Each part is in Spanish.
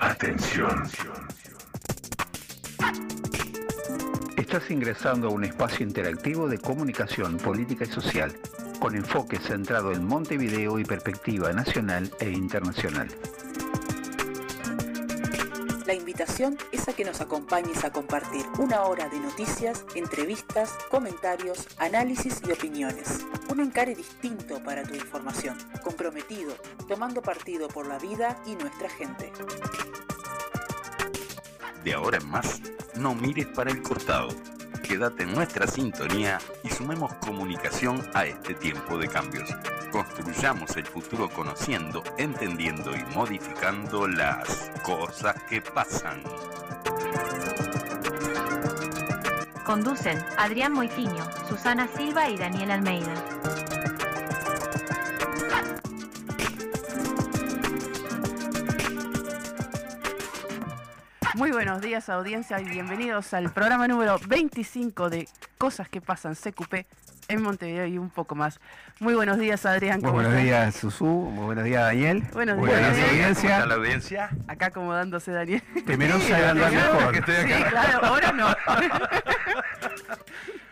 Atención. Estás ingresando a un espacio interactivo de comunicación política y social, con enfoque centrado en Montevideo y perspectiva nacional e internacional. La invitación es a que nos acompañes a compartir una hora de noticias, entrevistas, comentarios, análisis y opiniones. Un encare distinto para tu información, comprometido, tomando partido por la vida y nuestra gente. De ahora en más, no mires para el costado. Quédate en nuestra sintonía y sumemos comunicación a este tiempo de cambios. Construyamos el futuro conociendo, entendiendo y modificando las cosas que pasan. Conducen Adrián Moitiño, Susana Silva y Daniel Almeida. Muy buenos días audiencia y bienvenidos al programa número 25 de Cosas que pasan CQP en Montevideo y un poco más. Muy buenos días Adrián. Muy buenos días Susu, muy buenos días Daniel. Buenos días, días audiencia. ¿Está la audiencia? Acá acomodándose Daniel. Primero Sí, Daniel. mejor. Que estoy Sí, claro, ahora no.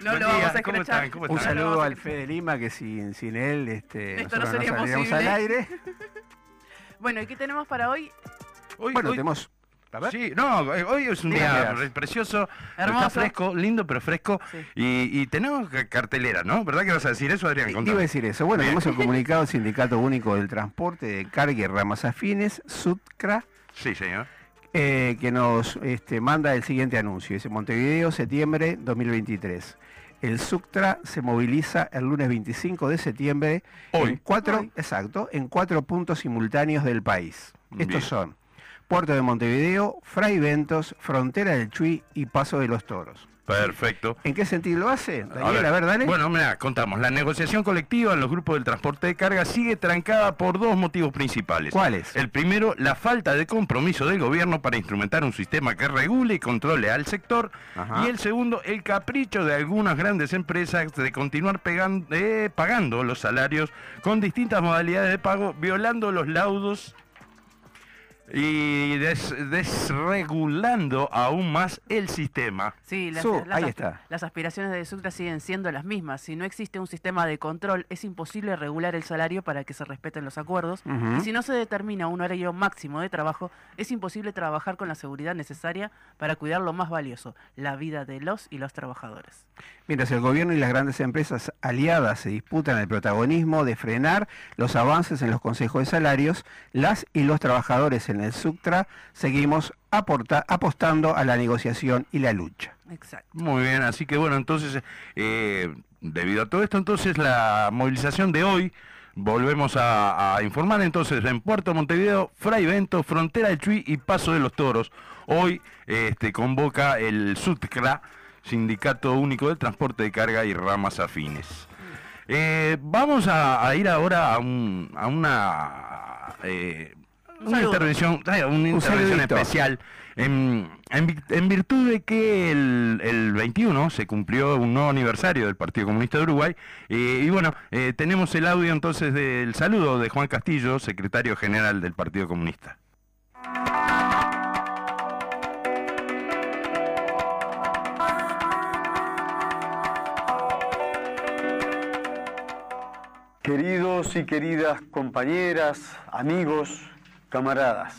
no lo vamos a ¿cómo escrachar. están? ¿Cómo Un saludo al Fede Lima que sin, sin él este, Esto no sería saldríamos posible. al aire. Bueno, ¿y qué tenemos para hoy? Hoy- Bueno, hoy- tenemos... A ver. Sí, no, eh, hoy es un día precioso, Hermoso. está fresco, lindo pero fresco, Sí. y, y tenemos ca- cartelera, ¿no? ¿Verdad que vas a decir eso, Adrián? Iba Contame. a decir eso. Bueno, tenemos el comunicado del Sindicato Único del Transporte de Carga y Ramas Afines, SUTCRA, Sí, señor. Eh, que nos este, manda el siguiente anuncio. Dice Montevideo, septiembre 2023. El SUCTRA se moviliza el lunes 25 de septiembre Hoy. en cuatro, Hoy. exacto, en cuatro puntos simultáneos del país. Bien. Estos son Puerto de Montevideo, Fray Ventos, Frontera del Chuy y Paso de los Toros. Perfecto. ¿En qué sentido lo hace? Daniel, a ver, dale. Bueno, mira, contamos. La negociación colectiva en los grupos del transporte de carga sigue trancada por dos motivos principales. ¿Cuáles? El primero, la falta de compromiso del gobierno para instrumentar un sistema que regule y controle al sector. Ajá. Y el segundo, el capricho de algunas grandes empresas de continuar eh, pagando los salarios con distintas modalidades de pago, violando los laudos y des- desregulando aún más el sistema. Sí, las, Su, las ahí está. las aspiraciones de Sucra siguen siendo las mismas. Si no existe un sistema de control, es imposible regular el salario para que se respeten los acuerdos. Y si no se determina un horario máximo de trabajo, es imposible trabajar con la seguridad necesaria para cuidar lo más valioso, la vida de los y los trabajadores. Mientras el gobierno y las grandes empresas aliadas se disputan el protagonismo de frenar los avances en los consejos de salarios, las y los trabajadores en el SUCTRA seguimos aporta- apostando a la negociación y la lucha. Exacto. Muy bien, así que bueno, entonces, eh, debido a todo esto, entonces la movilización de hoy, volvemos a, a informar entonces en Puerto Montevideo, Fray Vento, Frontera del Chuy y Paso de los Toros. Hoy este, convoca el SUTCRA, Sindicato Único del Transporte de Carga y Ramas Afines. Eh, vamos a, a ir ahora a, un- a una, eh, una intervención, una intervención especial. En, en virtud de que el, el 21 se cumplió un nuevo aniversario del Partido Comunista de Uruguay eh, y bueno, eh, tenemos el audio entonces del saludo de Juan Castillo, secretario general del Partido Comunista. Queridos y queridas compañeras, amigos, camaradas,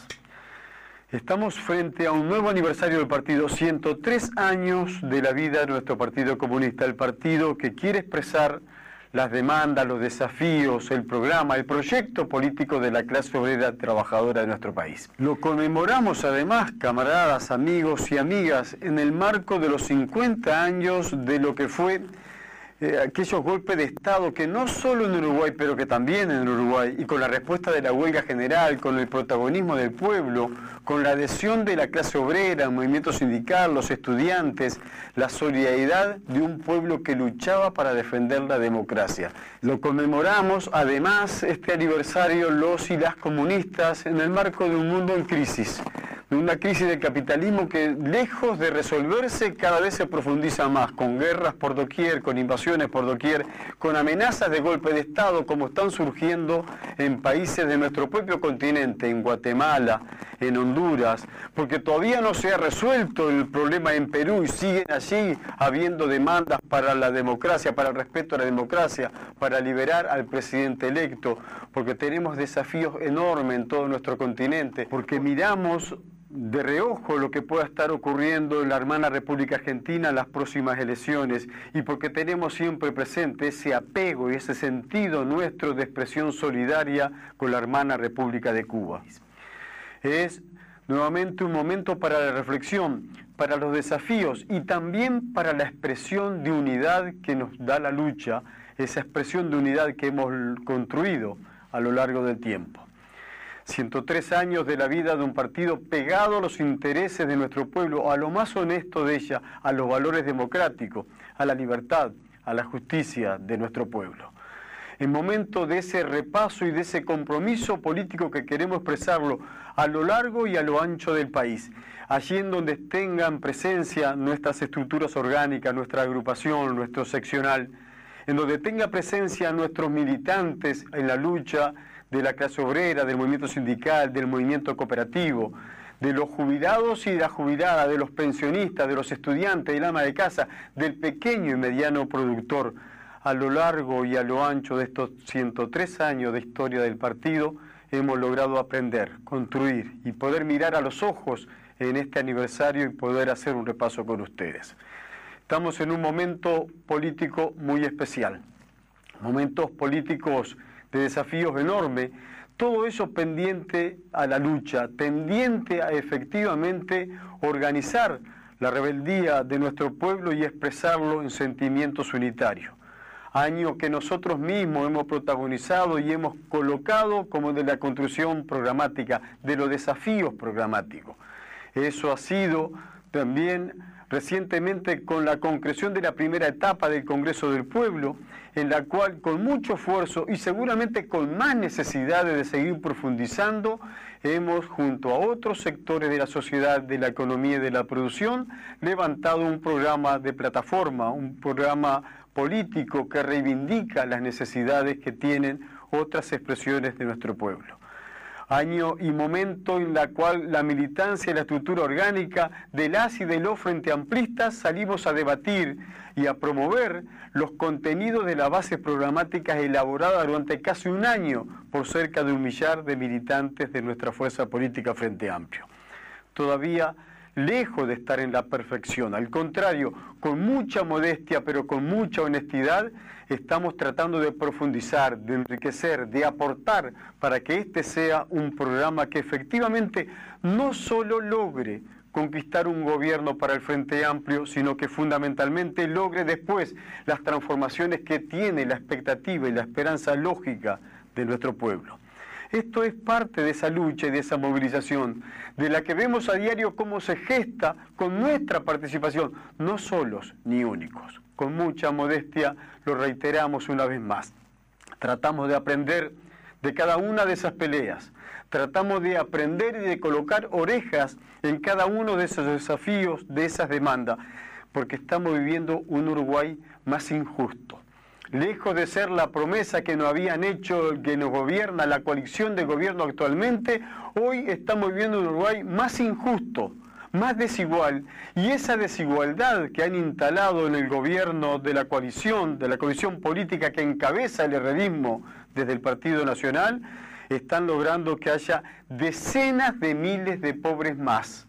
estamos frente a un nuevo aniversario del partido, 103 años de la vida de nuestro Partido Comunista, el partido que quiere expresar las demandas, los desafíos, el programa, el proyecto político de la clase obrera trabajadora de nuestro país. Lo conmemoramos además, camaradas, amigos y amigas, en el marco de los 50 años de lo que fue eh, aquellos golpes de Estado que no solo en Uruguay, pero que también en Uruguay, y con la respuesta de la huelga general, con el protagonismo del pueblo, con la adhesión de la clase obrera, el movimiento sindical, los estudiantes, la solidaridad de un pueblo que luchaba para defender la democracia. Lo conmemoramos además este aniversario los y las comunistas en el marco de un mundo en crisis una crisis del capitalismo que lejos de resolverse cada vez se profundiza más, con guerras por doquier, con invasiones por doquier, con amenazas de golpe de Estado como están surgiendo en países de nuestro propio continente, en Guatemala, en Honduras, porque todavía no se ha resuelto el problema en Perú y siguen allí habiendo demandas para la democracia, para el respeto a la democracia, para liberar al presidente electo, porque tenemos desafíos enormes en todo nuestro continente, porque miramos de reojo lo que pueda estar ocurriendo en la hermana República Argentina en las próximas elecciones y porque tenemos siempre presente ese apego y ese sentido nuestro de expresión solidaria con la hermana República de Cuba. Es nuevamente un momento para la reflexión, para los desafíos y también para la expresión de unidad que nos da la lucha, esa expresión de unidad que hemos construido a lo largo del tiempo. 103 años de la vida de un partido pegado a los intereses de nuestro pueblo, a lo más honesto de ella, a los valores democráticos, a la libertad, a la justicia de nuestro pueblo. En momento de ese repaso y de ese compromiso político que queremos expresarlo a lo largo y a lo ancho del país, allí en donde tengan presencia nuestras estructuras orgánicas, nuestra agrupación, nuestro seccional, en donde tenga presencia nuestros militantes en la lucha, de la clase obrera, del movimiento sindical, del movimiento cooperativo, de los jubilados y de la jubilada, de los pensionistas, de los estudiantes, del ama de casa, del pequeño y mediano productor. A lo largo y a lo ancho de estos 103 años de historia del partido, hemos logrado aprender, construir y poder mirar a los ojos en este aniversario y poder hacer un repaso con ustedes. Estamos en un momento político muy especial, momentos políticos de desafíos enormes, todo eso pendiente a la lucha, pendiente a efectivamente organizar la rebeldía de nuestro pueblo y expresarlo en sentimientos unitarios. Año que nosotros mismos hemos protagonizado y hemos colocado como de la construcción programática, de los desafíos programáticos. Eso ha sido también recientemente con la concreción de la primera etapa del Congreso del Pueblo, en la cual con mucho esfuerzo y seguramente con más necesidades de seguir profundizando, hemos junto a otros sectores de la sociedad, de la economía y de la producción, levantado un programa de plataforma, un programa político que reivindica las necesidades que tienen otras expresiones de nuestro pueblo año y momento en la cual la militancia y la estructura orgánica de las y de los frente amplistas salimos a debatir y a promover los contenidos de la base programática elaborada durante casi un año por cerca de un millar de militantes de nuestra fuerza política Frente Amplio. Todavía lejos de estar en la perfección, al contrario, con mucha modestia pero con mucha honestidad, estamos tratando de profundizar, de enriquecer, de aportar para que este sea un programa que efectivamente no solo logre conquistar un gobierno para el Frente Amplio, sino que fundamentalmente logre después las transformaciones que tiene la expectativa y la esperanza lógica de nuestro pueblo. Esto es parte de esa lucha y de esa movilización, de la que vemos a diario cómo se gesta con nuestra participación, no solos ni únicos. Con mucha modestia lo reiteramos una vez más. Tratamos de aprender de cada una de esas peleas. Tratamos de aprender y de colocar orejas en cada uno de esos desafíos, de esas demandas, porque estamos viviendo un Uruguay más injusto lejos de ser la promesa que nos habían hecho que nos gobierna la coalición de gobierno actualmente, hoy estamos viviendo un Uruguay más injusto, más desigual, y esa desigualdad que han instalado en el gobierno de la coalición, de la coalición política que encabeza el herrerismo desde el Partido Nacional, están logrando que haya decenas de miles de pobres más.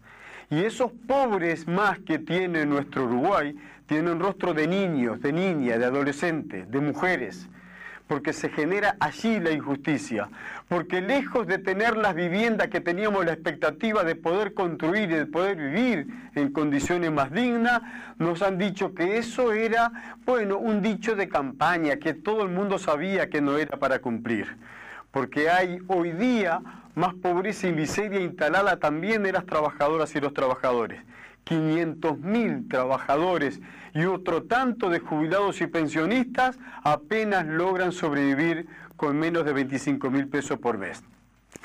Y esos pobres más que tiene nuestro Uruguay tiene un rostro de niños, de niñas, de adolescentes, de mujeres, porque se genera allí la injusticia, porque lejos de tener las viviendas que teníamos la expectativa de poder construir y de poder vivir en condiciones más dignas, nos han dicho que eso era, bueno, un dicho de campaña, que todo el mundo sabía que no era para cumplir, porque hay hoy día más pobreza y miseria instalada también de las trabajadoras y los trabajadores. 500.000 trabajadores y otro tanto de jubilados y pensionistas apenas logran sobrevivir con menos de 25 mil pesos por mes.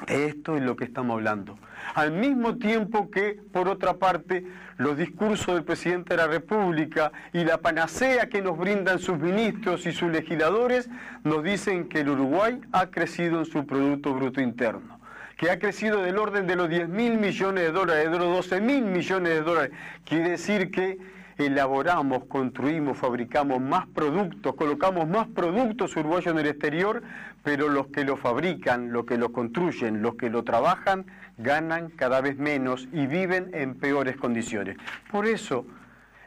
Esto es lo que estamos hablando. Al mismo tiempo que, por otra parte, los discursos del presidente de la República y la panacea que nos brindan sus ministros y sus legisladores nos dicen que el Uruguay ha crecido en su Producto Bruto Interno que ha crecido del orden de los 10 mil millones de dólares, de los 12 mil millones de dólares. Quiere decir que elaboramos, construimos, fabricamos más productos, colocamos más productos uruguayos en el exterior, pero los que lo fabrican, los que lo construyen, los que lo trabajan, ganan cada vez menos y viven en peores condiciones. Por eso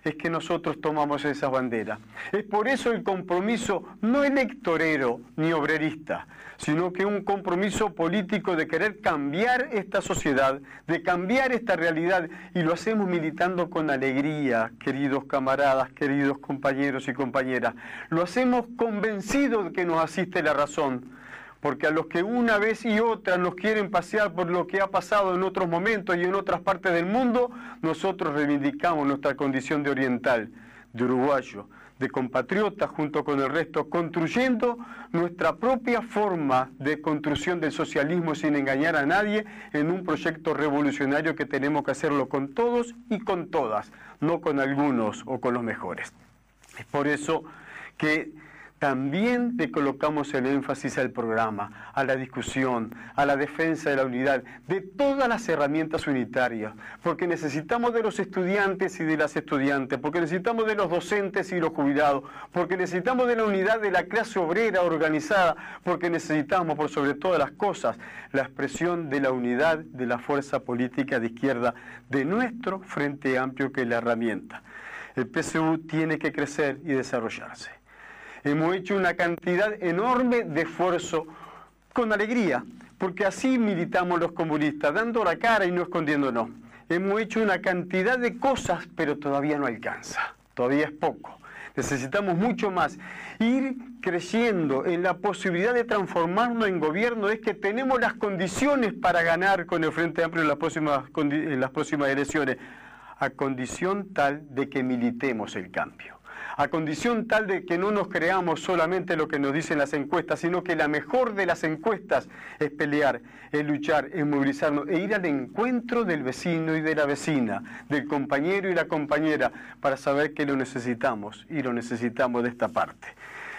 es que nosotros tomamos esa bandera. Es por eso el compromiso no electorero ni obrerista, sino que un compromiso político de querer cambiar esta sociedad, de cambiar esta realidad, y lo hacemos militando con alegría, queridos camaradas, queridos compañeros y compañeras. Lo hacemos convencidos de que nos asiste la razón porque a los que una vez y otra nos quieren pasear por lo que ha pasado en otros momentos y en otras partes del mundo, nosotros reivindicamos nuestra condición de oriental, de uruguayo, de compatriota junto con el resto, construyendo nuestra propia forma de construcción del socialismo sin engañar a nadie en un proyecto revolucionario que tenemos que hacerlo con todos y con todas, no con algunos o con los mejores. Es por eso que también le colocamos el énfasis al programa, a la discusión, a la defensa de la unidad, de todas las herramientas unitarias, porque necesitamos de los estudiantes y de las estudiantes, porque necesitamos de los docentes y los jubilados, porque necesitamos de la unidad de la clase obrera organizada, porque necesitamos, por sobre todas las cosas, la expresión de la unidad de la fuerza política de izquierda de nuestro Frente Amplio, que es la herramienta. El PSU tiene que crecer y desarrollarse hemos hecho una cantidad enorme de esfuerzo con alegría, porque así militamos los comunistas, dando la cara y no escondiéndonos. Hemos hecho una cantidad de cosas, pero todavía no alcanza, todavía es poco. Necesitamos mucho más. Ir creciendo en la posibilidad de transformarnos en gobierno es que tenemos las condiciones para ganar con el Frente Amplio en las próximas, las próximas elecciones, a condición tal de que militemos el cambio a condición tal de que no nos creamos solamente lo que nos dicen las encuestas, sino que la mejor de las encuestas es pelear, es luchar, es movilizarnos, e ir al encuentro del vecino y de la vecina, del compañero y la compañera, para saber que lo necesitamos y lo necesitamos de esta parte.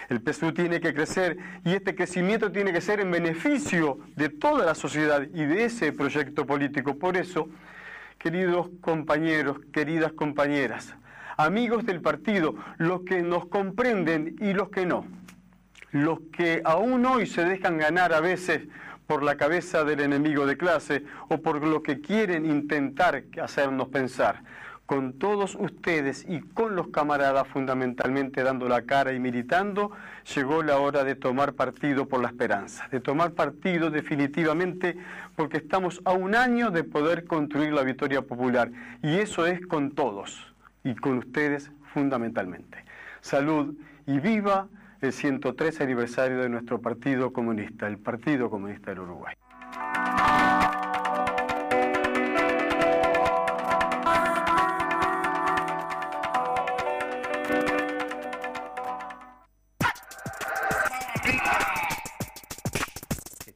El PSU tiene que crecer y este crecimiento tiene que ser en beneficio de toda la sociedad y de ese proyecto político. Por eso, queridos compañeros, queridas compañeras, amigos del partido, los que nos comprenden y los que no, los que aún hoy se dejan ganar a veces por la cabeza del enemigo de clase o por lo que quieren intentar hacernos pensar. Con todos ustedes y con los camaradas fundamentalmente dando la cara y militando, llegó la hora de tomar partido por la esperanza, de tomar partido definitivamente porque estamos a un año de poder construir la victoria popular. Y eso es con todos y con ustedes fundamentalmente. Salud y viva el 103 aniversario de nuestro Partido Comunista, el Partido Comunista del Uruguay.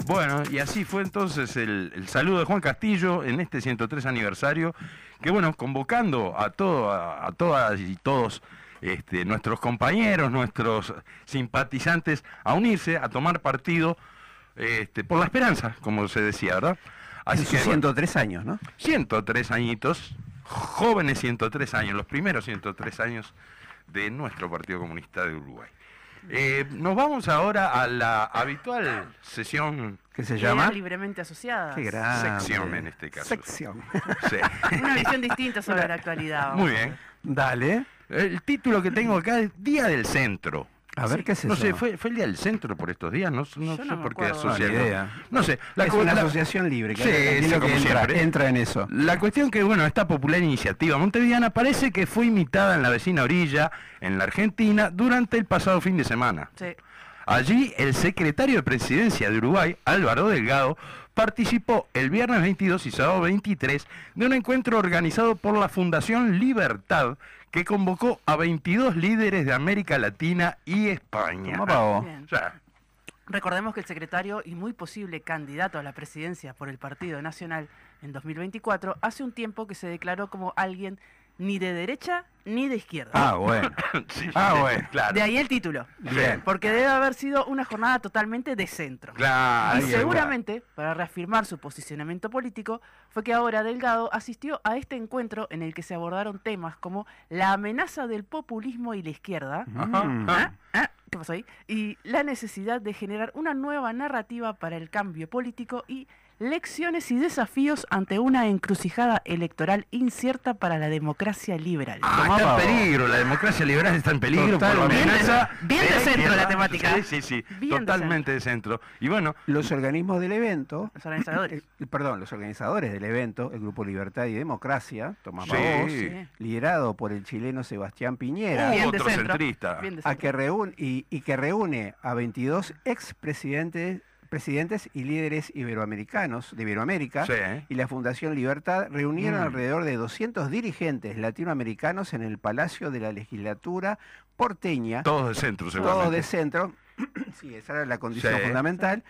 Bueno, y así fue entonces el, saludo de Juan Castillo en este 103 aniversario, que bueno, convocando a, todo, a, todas y todos este, nuestros compañeros, nuestros simpatizantes a unirse, a tomar partido este, por la esperanza, como se decía, ¿verdad? Así que, 103 años, ¿no? 103 añitos, jóvenes 103 años, los primeros 103 años de nuestro Partido Comunista de Uruguay. Eh, nos vamos ahora a la habitual sesión que se llama libremente asociada. Qué Sección en este caso. Sección. Una visión distinta sobre la actualidad. Muy bien. Dale. El título que tengo acá es Día del Centro. A ver qué es eso. No sé, fue, fue el día del centro por estos días, no, no sé por qué asociar. No, sé. La, es una asociación libre que, sí, como entra, entra, en eso. La cuestión que, bueno, esta popular iniciativa montevideana parece que fue imitada en la vecina orilla, en la Argentina, durante el pasado fin de semana. Sí. Allí, el secretario de Presidencia de Uruguay, Álvaro Delgado, participó el viernes 22 y sábado 23 de un encuentro organizado por la Fundación Libertad que convocó a 22 líderes de América Latina y España. Recordemos que el secretario y muy posible candidato a la presidencia por el Partido Nacional en 2024 hace un tiempo que se declaró como alguien ni de derecha ni de izquierda. Ah, bueno. Sí, Ah, bueno. Claro. De ahí el título. Bien. Porque debe haber sido una jornada totalmente de centro. Claro. Y seguramente, para reafirmar su posicionamiento político, fue que ahora Delgado asistió a este encuentro en el que se abordaron temas como la amenaza del populismo y la izquierda. Ajá. ¿Ah? ¿Ah? ¿Qué pasó ahí? Y la necesidad de generar una nueva narrativa para el cambio político y lecciones y desafíos ante una encrucijada electoral incierta para la democracia liberal. Ah, Tomá está en peligro, la democracia liberal está en peligro por la Totalmente. amenaza. Bien de centro izquierda. la temática. Sí, sí, sí, Bien de totalmente de centro. Y bueno, Los organismos del evento, Los organizadores. eh, perdón, los organizadores del evento, el Grupo Libertad y Democracia, Tomás Sí. Sí. liderado por el chileno Sebastián Piñera, Bien de otro centro. centrista. Bien de a centro. que reúne, y, y que reúne a 22 expresidentes presidentes y líderes iberoamericanos de Iberoamérica Sí. y la Fundación Libertad reunieron Mm. alrededor de 200 dirigentes latinoamericanos en el Palacio de la Legislatura porteña, todos de centro, seguramente. de centro, sí, esa era la condición Sí. fundamental,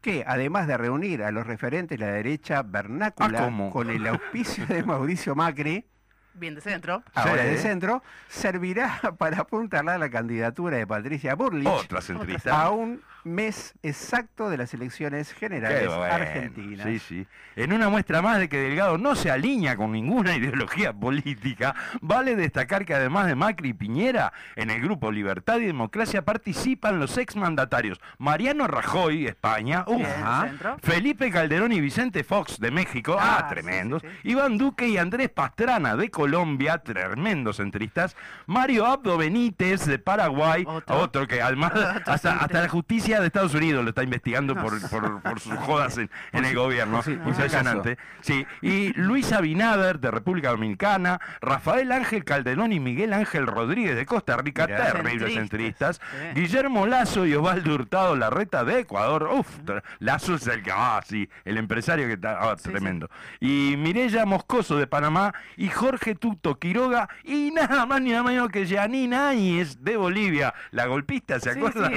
que además de reunir a los referentes de la derecha vernácula Ah, con el auspicio de Mauricio Macri, Bien de centro. ahora Sí. de centro, servirá para apuntalar la candidatura de Patricia Burlich Otra centrista. a un mes exacto de las elecciones generales bueno. argentinas. Sí, sí. En una muestra más de que Delgado no se alinea con ninguna ideología política, vale destacar que además de Macri y Piñera, en el grupo Libertad y Democracia participan los exmandatarios Mariano Rajoy, España. Felipe Calderón y Vicente Fox de México, ah, Ah, sí, tremendos. sí, Iván Duque y Andrés Pastrana de Colombia, tremendos centristas. Mario Abdo Benítez de Paraguay, Otro. otro, que además Otro hasta, la justicia de Estados Unidos lo está investigando por, por- por sus jodas en, en el gobierno. sí, Impresionante. Sí. Y Luis Abinader de República Dominicana, Rafael Ángel Calderón y Miguel Ángel Rodríguez de Costa Rica, Mirá. terribles Centristas, sí. Guillermo Lazo y Osvaldo Hurtado Larreta de Ecuador. Uf, Lazo es el que, ah, sí, el empresario que está, ah, tremendo. Y Mirella Moscoso de Panamá y Jorge Tuto Quiroga y nada más ni nada menos que Janine Áñez de Bolivia, la golpista, ¿se acuerdan?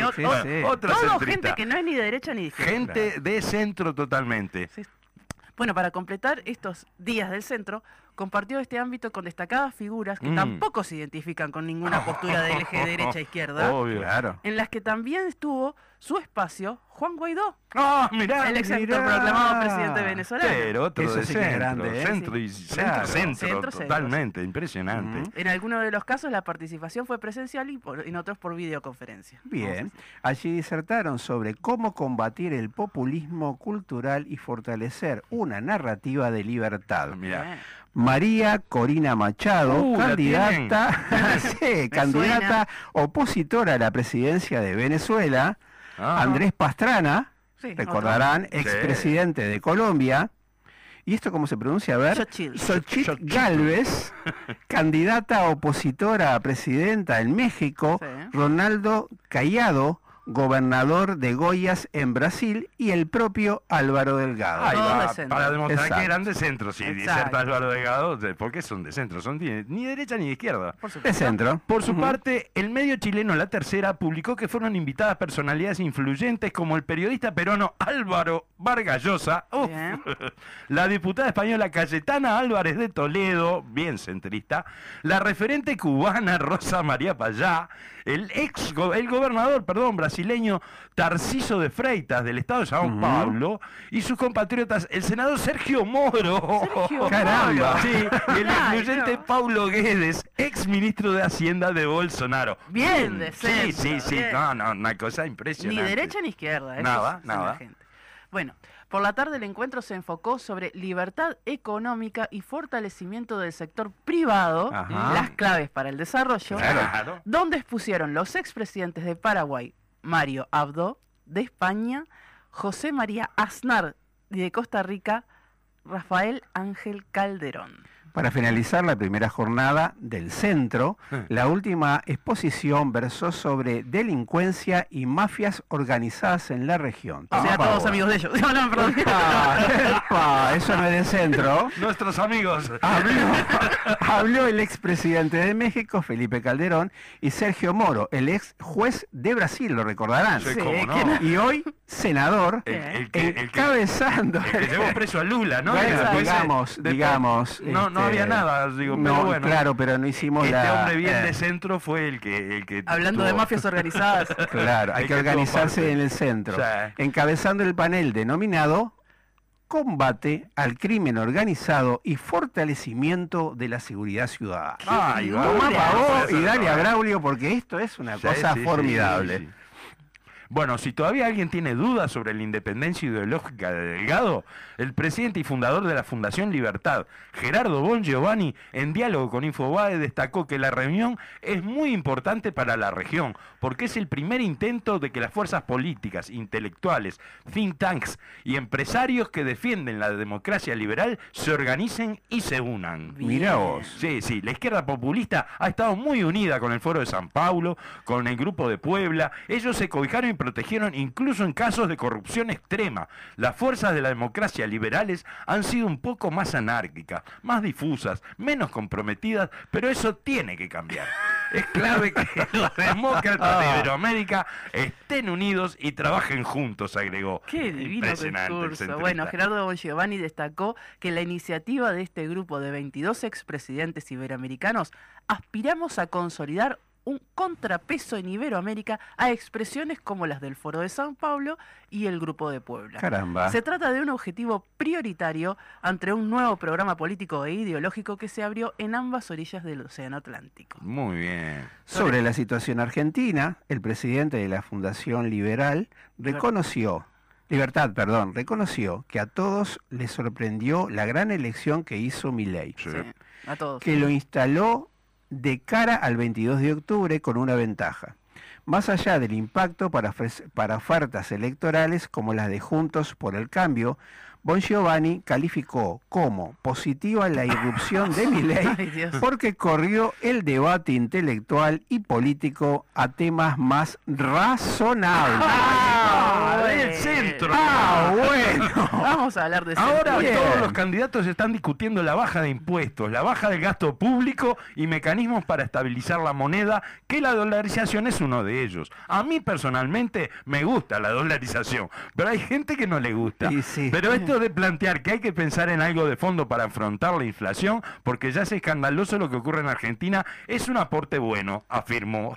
Otra Todo gente que no es ni de derecha ni de izquierda. Gente de centro totalmente. Sí. Bueno, para completar estos días del centro, compartió este ámbito con destacadas figuras que Mm. tampoco se identifican con ninguna postura de eje derecha-izquierda, Obvio. Claro. en las que también estuvo su espacio Juan Guaidó, Ah, mirá. el ex mirá. proclamado presidente venezolano. Pero otro Eso de sí centro, grande, ¿eh? centro y Sí. centro, Claro. centro, Centro, centro, totalmente, impresionante. En algunos de los casos la participación fue presencial y por- en otros por videoconferencia. Bien, allí disertaron sobre cómo combatir el populismo cultural y fortalecer una narrativa de libertad. Mirá. Bien. María Corina Machado, Uh, candidata, sí, candidata opositora a la presidencia de Venezuela, Ah. Andrés Pastrana, Sí, recordarán, Sí. expresidente de Colombia. ¿Y esto cómo se pronuncia? A ver. Xochitl. Xochitl Xochitl. Galvez, candidata opositora a presidenta en México. Sí. Ronaldo Callado, gobernador de Goiás en Brasil. Y el propio Álvaro Delgado. Ahí va, de para demostrar Exacto. que eran de centro, si Exacto. diserta Álvaro Delgado, de- ¿por qué son de centro? Son ni, ni de derecha ni de izquierda. Por de centro. Por su parte, el medio chileno La Tercera publicó que fueron invitadas personalidades influyentes como el periodista peruano Álvaro Vargas Llosa, uf, Bien. la diputada española Cayetana Álvarez de Toledo, bien centrista, la referente cubana Rosa María Payá, el ex el gobernador, perdón, brasileño Tarciso de Freitas del estado de Sao. Paulo y sus compatriotas el senador Sergio Moro. Sergio Caramba. Moro. Sí, y el influyente. Paulo Guedes, ex ministro de Hacienda de Bolsonaro. Bien de Sí, sí, sí, bien. no, no, una cosa Ni impresionante. derecha ni izquierda. Nada, la nada. gente. Bueno, por la tarde el encuentro se enfocó sobre libertad económica y fortalecimiento del sector privado, Ajá. las claves para el desarrollo, Claro. donde expusieron los expresidentes de Paraguay, Mario Abdo, de España, José María Aznar, y de Costa Rica, Rafael Ángel Calderón. Para finalizar la primera jornada del centro, la última exposición versó sobre delincuencia y mafias organizadas en la región. O sea, todos amigos de ellos. No, no, perdón. Ah, epa, eso no es del centro. Nuestros amigos. Habló, habló el expresidente de México, Felipe Calderón, y Sergio Moro, el ex juez de Brasil, lo recordarán. Y hoy, senador, El, el que, el que- encabezando. el que llevó preso a Lula, ¿no? Bueno, digamos, digamos, No, no este, había nada, digo, pero no, bueno. claro, pero no hicimos Este la... hombre bien eh, de centro fue el que... El que Hablando de mafias organizadas. Claro, hay El que organizarse en el centro. Sí. Encabezando el panel denominado Combate al crimen organizado y fortalecimiento de la seguridad ciudadana. Ay, va. Tomá Dale, pa' vos y no, dale a eh. Braulio porque esto es una Sí, cosa sí, formidable. sí, sí. Bueno, si todavía alguien tiene dudas sobre la independencia ideológica de Delgado, el presidente y fundador de la Fundación Libertad, Gerardo Bon Giovanni, en diálogo con Infobae, destacó que la reunión es muy importante para la región, porque es el primer intento de que las fuerzas políticas, intelectuales, think tanks y empresarios que defienden la democracia liberal se organicen y se unan. Mira vos. Sí, sí, la izquierda populista ha estado muy unida con el Foro de San Paulo, con el Grupo de Puebla. Ellos se cobijaron y protegieron incluso en casos de corrupción extrema. Las fuerzas de la democracia liberales han sido un poco más anárquicas, más difusas, menos comprometidas, pero eso tiene que cambiar. Es clave que los demócratas de Iberoamérica estén unidos y trabajen juntos, agregó. Qué divino discurso. Bueno, Gerardo Giovanni destacó que la iniciativa de este grupo de 22 expresidentes iberoamericanos aspiramos a consolidar un contrapeso en Iberoamérica a expresiones como las del Foro de San Pablo y el Grupo de Puebla. Caramba. Se trata de un objetivo prioritario ante un nuevo programa político e ideológico que se abrió en ambas orillas del Océano Atlántico. Muy bien. Sobre la situación argentina, el presidente de la Fundación Liberal reconoció, Libertad, perdón, reconoció que a todos les sorprendió la gran elección que hizo Milei, Sí. Sí, a todos. que lo instaló de cara al 22 de octubre con una ventaja. Más allá del impacto para, para ofertas electorales como las de Juntos por el Cambio, Bon Giovanni calificó como positiva la irrupción de Milei porque corrió el debate intelectual y político a temas más razonables. Ah, del centro. Ah, bueno. Vamos a hablar de Ahora Bien. todos los candidatos están discutiendo la baja de impuestos, la baja del gasto público y mecanismos para estabilizar la moneda, que la dolarización es uno de ellos. A mí personalmente me gusta la dolarización, pero hay gente que no le gusta. Sí. Pero esto de plantear que hay que pensar en algo de fondo para afrontar la inflación, porque ya es escandaloso lo que ocurre en Argentina, es un aporte bueno, afirmó.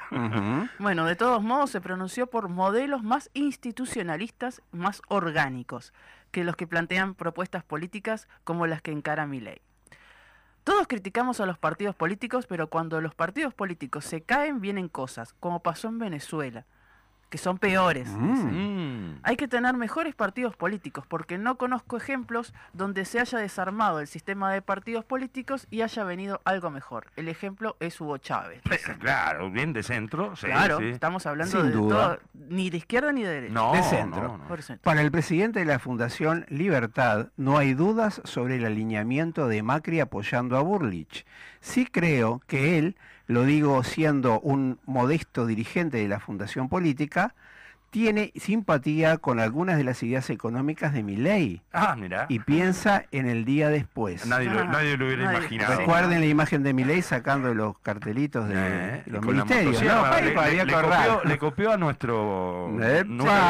Bueno, de todos modos se pronunció por modelos más institucionalistas, más orgánicos, que los que plantean propuestas políticas como las que encara Milei. Todos criticamos a los partidos políticos, pero cuando los partidos políticos se caen vienen cosas, como pasó en Venezuela, que son peores. Mm. Mm. Hay que tener mejores partidos políticos, porque no conozco ejemplos donde se haya desarmado el sistema de partidos políticos y haya venido algo mejor. El ejemplo es Hugo Chávez. Claro, bien de centro. sí, Claro, sí. estamos hablando Sin de duda. todo, ni de izquierda ni de derecha. No, de centro. no, no. Por eso. Para el presidente de la Fundación Libertad, no hay dudas sobre el alineamiento de Macri apoyando a Burlich. Sí creo que él, lo digo siendo un modesto dirigente de la Fundación Política, tiene simpatía con algunas de las ideas económicas de Milei Ah, mira. y piensa en el día después. Nadie lo, Ah, nadie lo hubiera nadie- imaginado. Recuerden la imagen de Milei sacando los cartelitos de Eh, los ministerios. ¿no? Le, copió, le copió a nuestro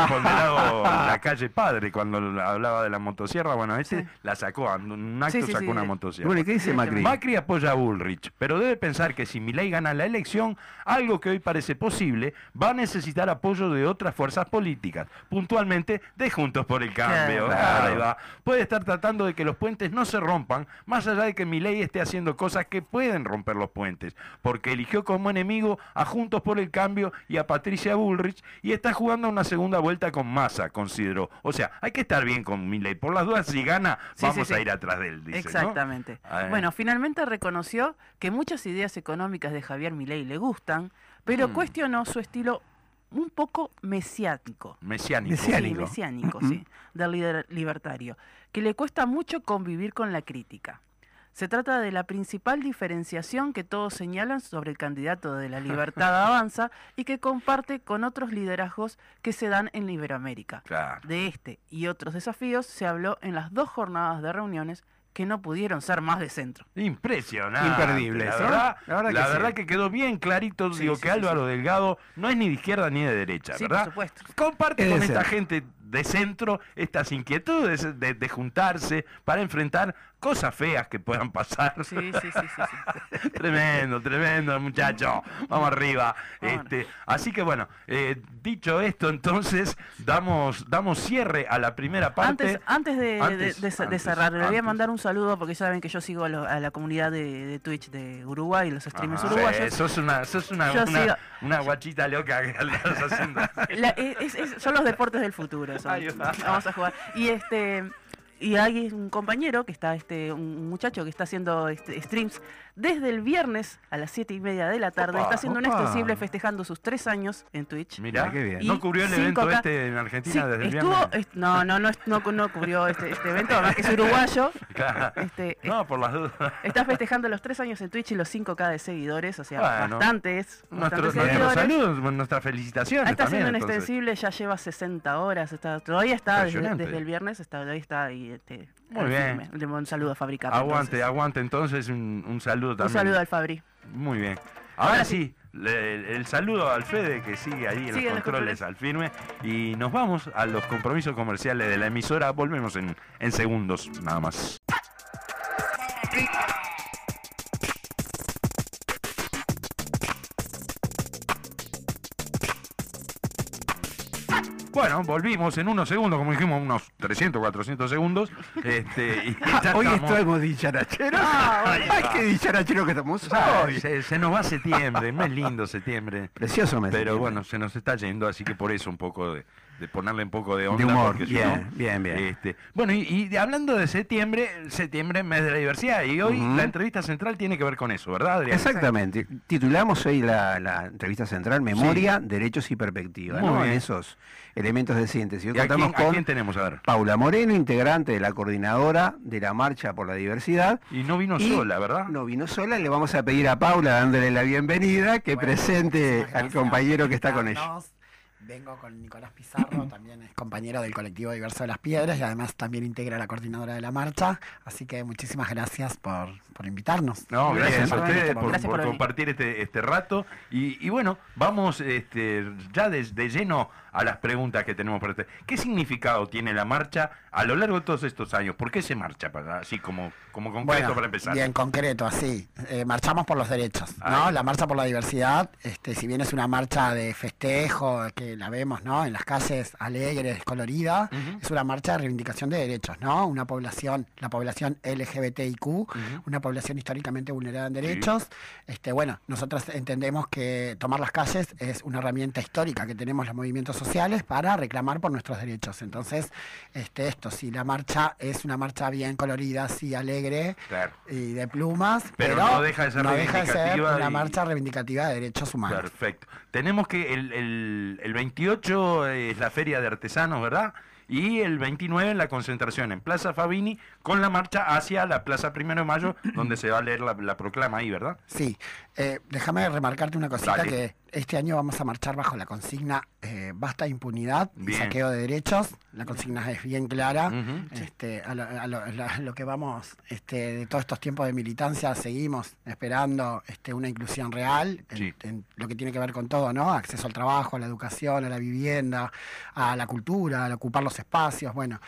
ponderado la calle Padre cuando hablaba de la motosierra. Bueno, este Sí. la sacó, en un acto Sí, sí, sacó sí. una motosierra. Bueno, ¿y qué dice Macri? Macri apoya a Bullrich, pero debe pensar que si Milei gana la elección, algo que hoy parece posible, va a necesitar apoyo de otras fuerzas políticas, puntualmente de Juntos por el Cambio. Claro. Ahí va. Puede estar tratando de que los puentes no se rompan, más allá de que Milei esté haciendo cosas que pueden romper los puentes, porque eligió como enemigo a Juntos por el Cambio y a Patricia Bullrich y está jugando una segunda vuelta con Massa, consideró. O sea, hay que estar bien con Milei. Por las dudas, si gana, Sí, vamos sí, a ir atrás de él, dice. Exactamente. Ah, eh. Bueno, finalmente reconoció que muchas ideas económicas de Javier Milei le gustan, pero Mm. cuestionó su estilo un poco mesiánico. Mesiánico. Mesiánico. Sí, mesiánico, sí, del líder libertario, que le cuesta mucho convivir con la crítica. Se trata de la principal diferenciación que todos señalan sobre el candidato de la Libertad Avanza y que comparte con otros liderazgos que se dan en Iberoamérica. Claro. De este y otros desafíos se habló en las dos jornadas de reuniones que no pudieron ser más de centro. Impresionante. Imperdible, La ¿no? verdad, La verdad la que verdad sí. que quedó bien clarito. Sí, digo sí, que sí, Álvaro Delgado no es ni de izquierda ni de derecha, Sí, por ¿verdad? supuesto. Comparte Es con esta ser. gente de centro estas inquietudes de, de juntarse para enfrentar cosas feas que puedan pasar. Sí, sí, sí, sí, sí. tremendo, tremendo, muchacho. Vamos arriba. Este, así que bueno, eh, dicho esto, entonces damos, damos cierre a la primera parte. Antes, antes, de, Antes, de- de- de antes, cerrar, le voy a mandar un saludo porque saben que yo sigo a, lo- a la comunidad de, Twitch de Uruguay, los streamers Ajá. uruguayos. Sí, sos una, sos una, una, sigo- una guachita loca que. La- es- es- son los deportes del futuro. son. Vamos a jugar. Y este y hay un compañero que está, este, un muchacho que está haciendo este, streams desde el viernes a las siete y media de la tarde. Opa, está haciendo un extensible festejando sus tres años en Twitch. Mira, Ah, qué bien. ¿no cubrió el 5K. evento este en Argentina Sí, desde el estuvo, viernes? est- no, no, no, no, no cubrió este, este evento, además que es uruguayo. Claro. Este, No, por las dudas. Está festejando los tres años en Twitch y los 5K de seguidores, o sea, Bueno. bastantes, Nuestros, bastantes nuestros seguidores. saludos, nuestras felicitaciones está también. haciendo un entonces. extensible, ya lleva 60 horas, está, todavía está desde el viernes, está, todavía está ahí. Este, Muy bien. firme. Un saludo a Fabricar. Aguante, aguante entonces, un, un saludo Un también. saludo al Fabri. Muy bien. Ahora, Ahora sí, le- el, saludo al Fede que sigue ahí en Sigue los controles al firme. Y nos vamos a los compromisos comerciales de la emisora. Volvemos en, en segundos, nada más. Bueno, volvimos en unos segundos, como dijimos, unos 300, 400 segundos. Este, y ya Hoy estamos- estamos dicharacheros. Ay, qué dicharacheros que estamos hoy. se, se nos va septiembre, mes lindo septiembre. Precioso mes. Pero bueno, se nos está yendo, así que por eso un poco de, de ponerle un poco de onda. De humor, porque si bien, no, bien, bien. este, bueno, y, hablando de septiembre, septiembre, mes de la diversidad, y hoy la entrevista central tiene que ver con eso, ¿verdad, Adrián? Exactamente. Titulamos hoy la, la entrevista central Memoria, Derechos y Perspectiva, Muy ¿no? bien. En esos elementos de síntesis. ¿Y a contamos quién, a con quién tenemos? A ver. Paula Moreno, integrante de la coordinadora de la Marcha por la Diversidad. Y no vino Y sola, ¿verdad? No vino sola, le vamos a pedir a Paula, dándole la bienvenida, que Bueno, presente al compañero que está con ella. Vengo con Nicolás Pizarro, también es compañero del colectivo Diverso de las Piedras y además también integra la coordinadora de la marcha. Así que muchísimas gracias por, por invitarnos. No, gracias, Gracias a ustedes por, Gracias por por venir. compartir este, este rato. Y, y bueno, vamos este, ya de, de lleno a las preguntas que tenemos para usted. ¿Qué significado tiene la marcha a lo largo de todos estos años? ¿Por qué se marcha? Para, así como, como concreto Bueno, para empezar. bien concreto, así. Eh, marchamos por los derechos, ¿no? Ahí. La marcha por la diversidad, este, si bien es una marcha de festejo, que la vemos, ¿no? En las calles alegres, colorida, es una marcha de reivindicación de derechos, ¿no? Una población, la población LGBTIQ, una población históricamente vulnerada en derechos. Este, bueno, nosotros entendemos que tomar las calles es una herramienta histórica que tenemos los movimientos sociales para reclamar por nuestros derechos. Entonces, este, esto, si la marcha es una marcha bien colorida, así alegre Claro. y de plumas, Pero pero, no deja de ser no deja de ser reivindicativa una y- marcha reivindicativa de derechos humanos. Perfecto. Tenemos que el, el, el 28 es la feria de artesanos, ¿verdad? Y el 29 la concentración en Plaza Fabini con la marcha hacia la Plaza Primero de Mayo, donde se va a leer la, la proclama ahí, ¿verdad? Sí, eh, déjame remarcarte una cosita Dale. que este año vamos a marchar bajo la consigna eh, basta impunidad y saqueo de derechos. La consigna es bien clara. Este, a, lo, a lo- a lo- a lo que vamos este, de todos estos tiempos de militancia seguimos esperando este, una inclusión real en, Sí. en lo que tiene que ver con todo, ¿no? Acceso al trabajo, a la educación, a la vivienda, a la cultura, al ocupar los espacios, bueno.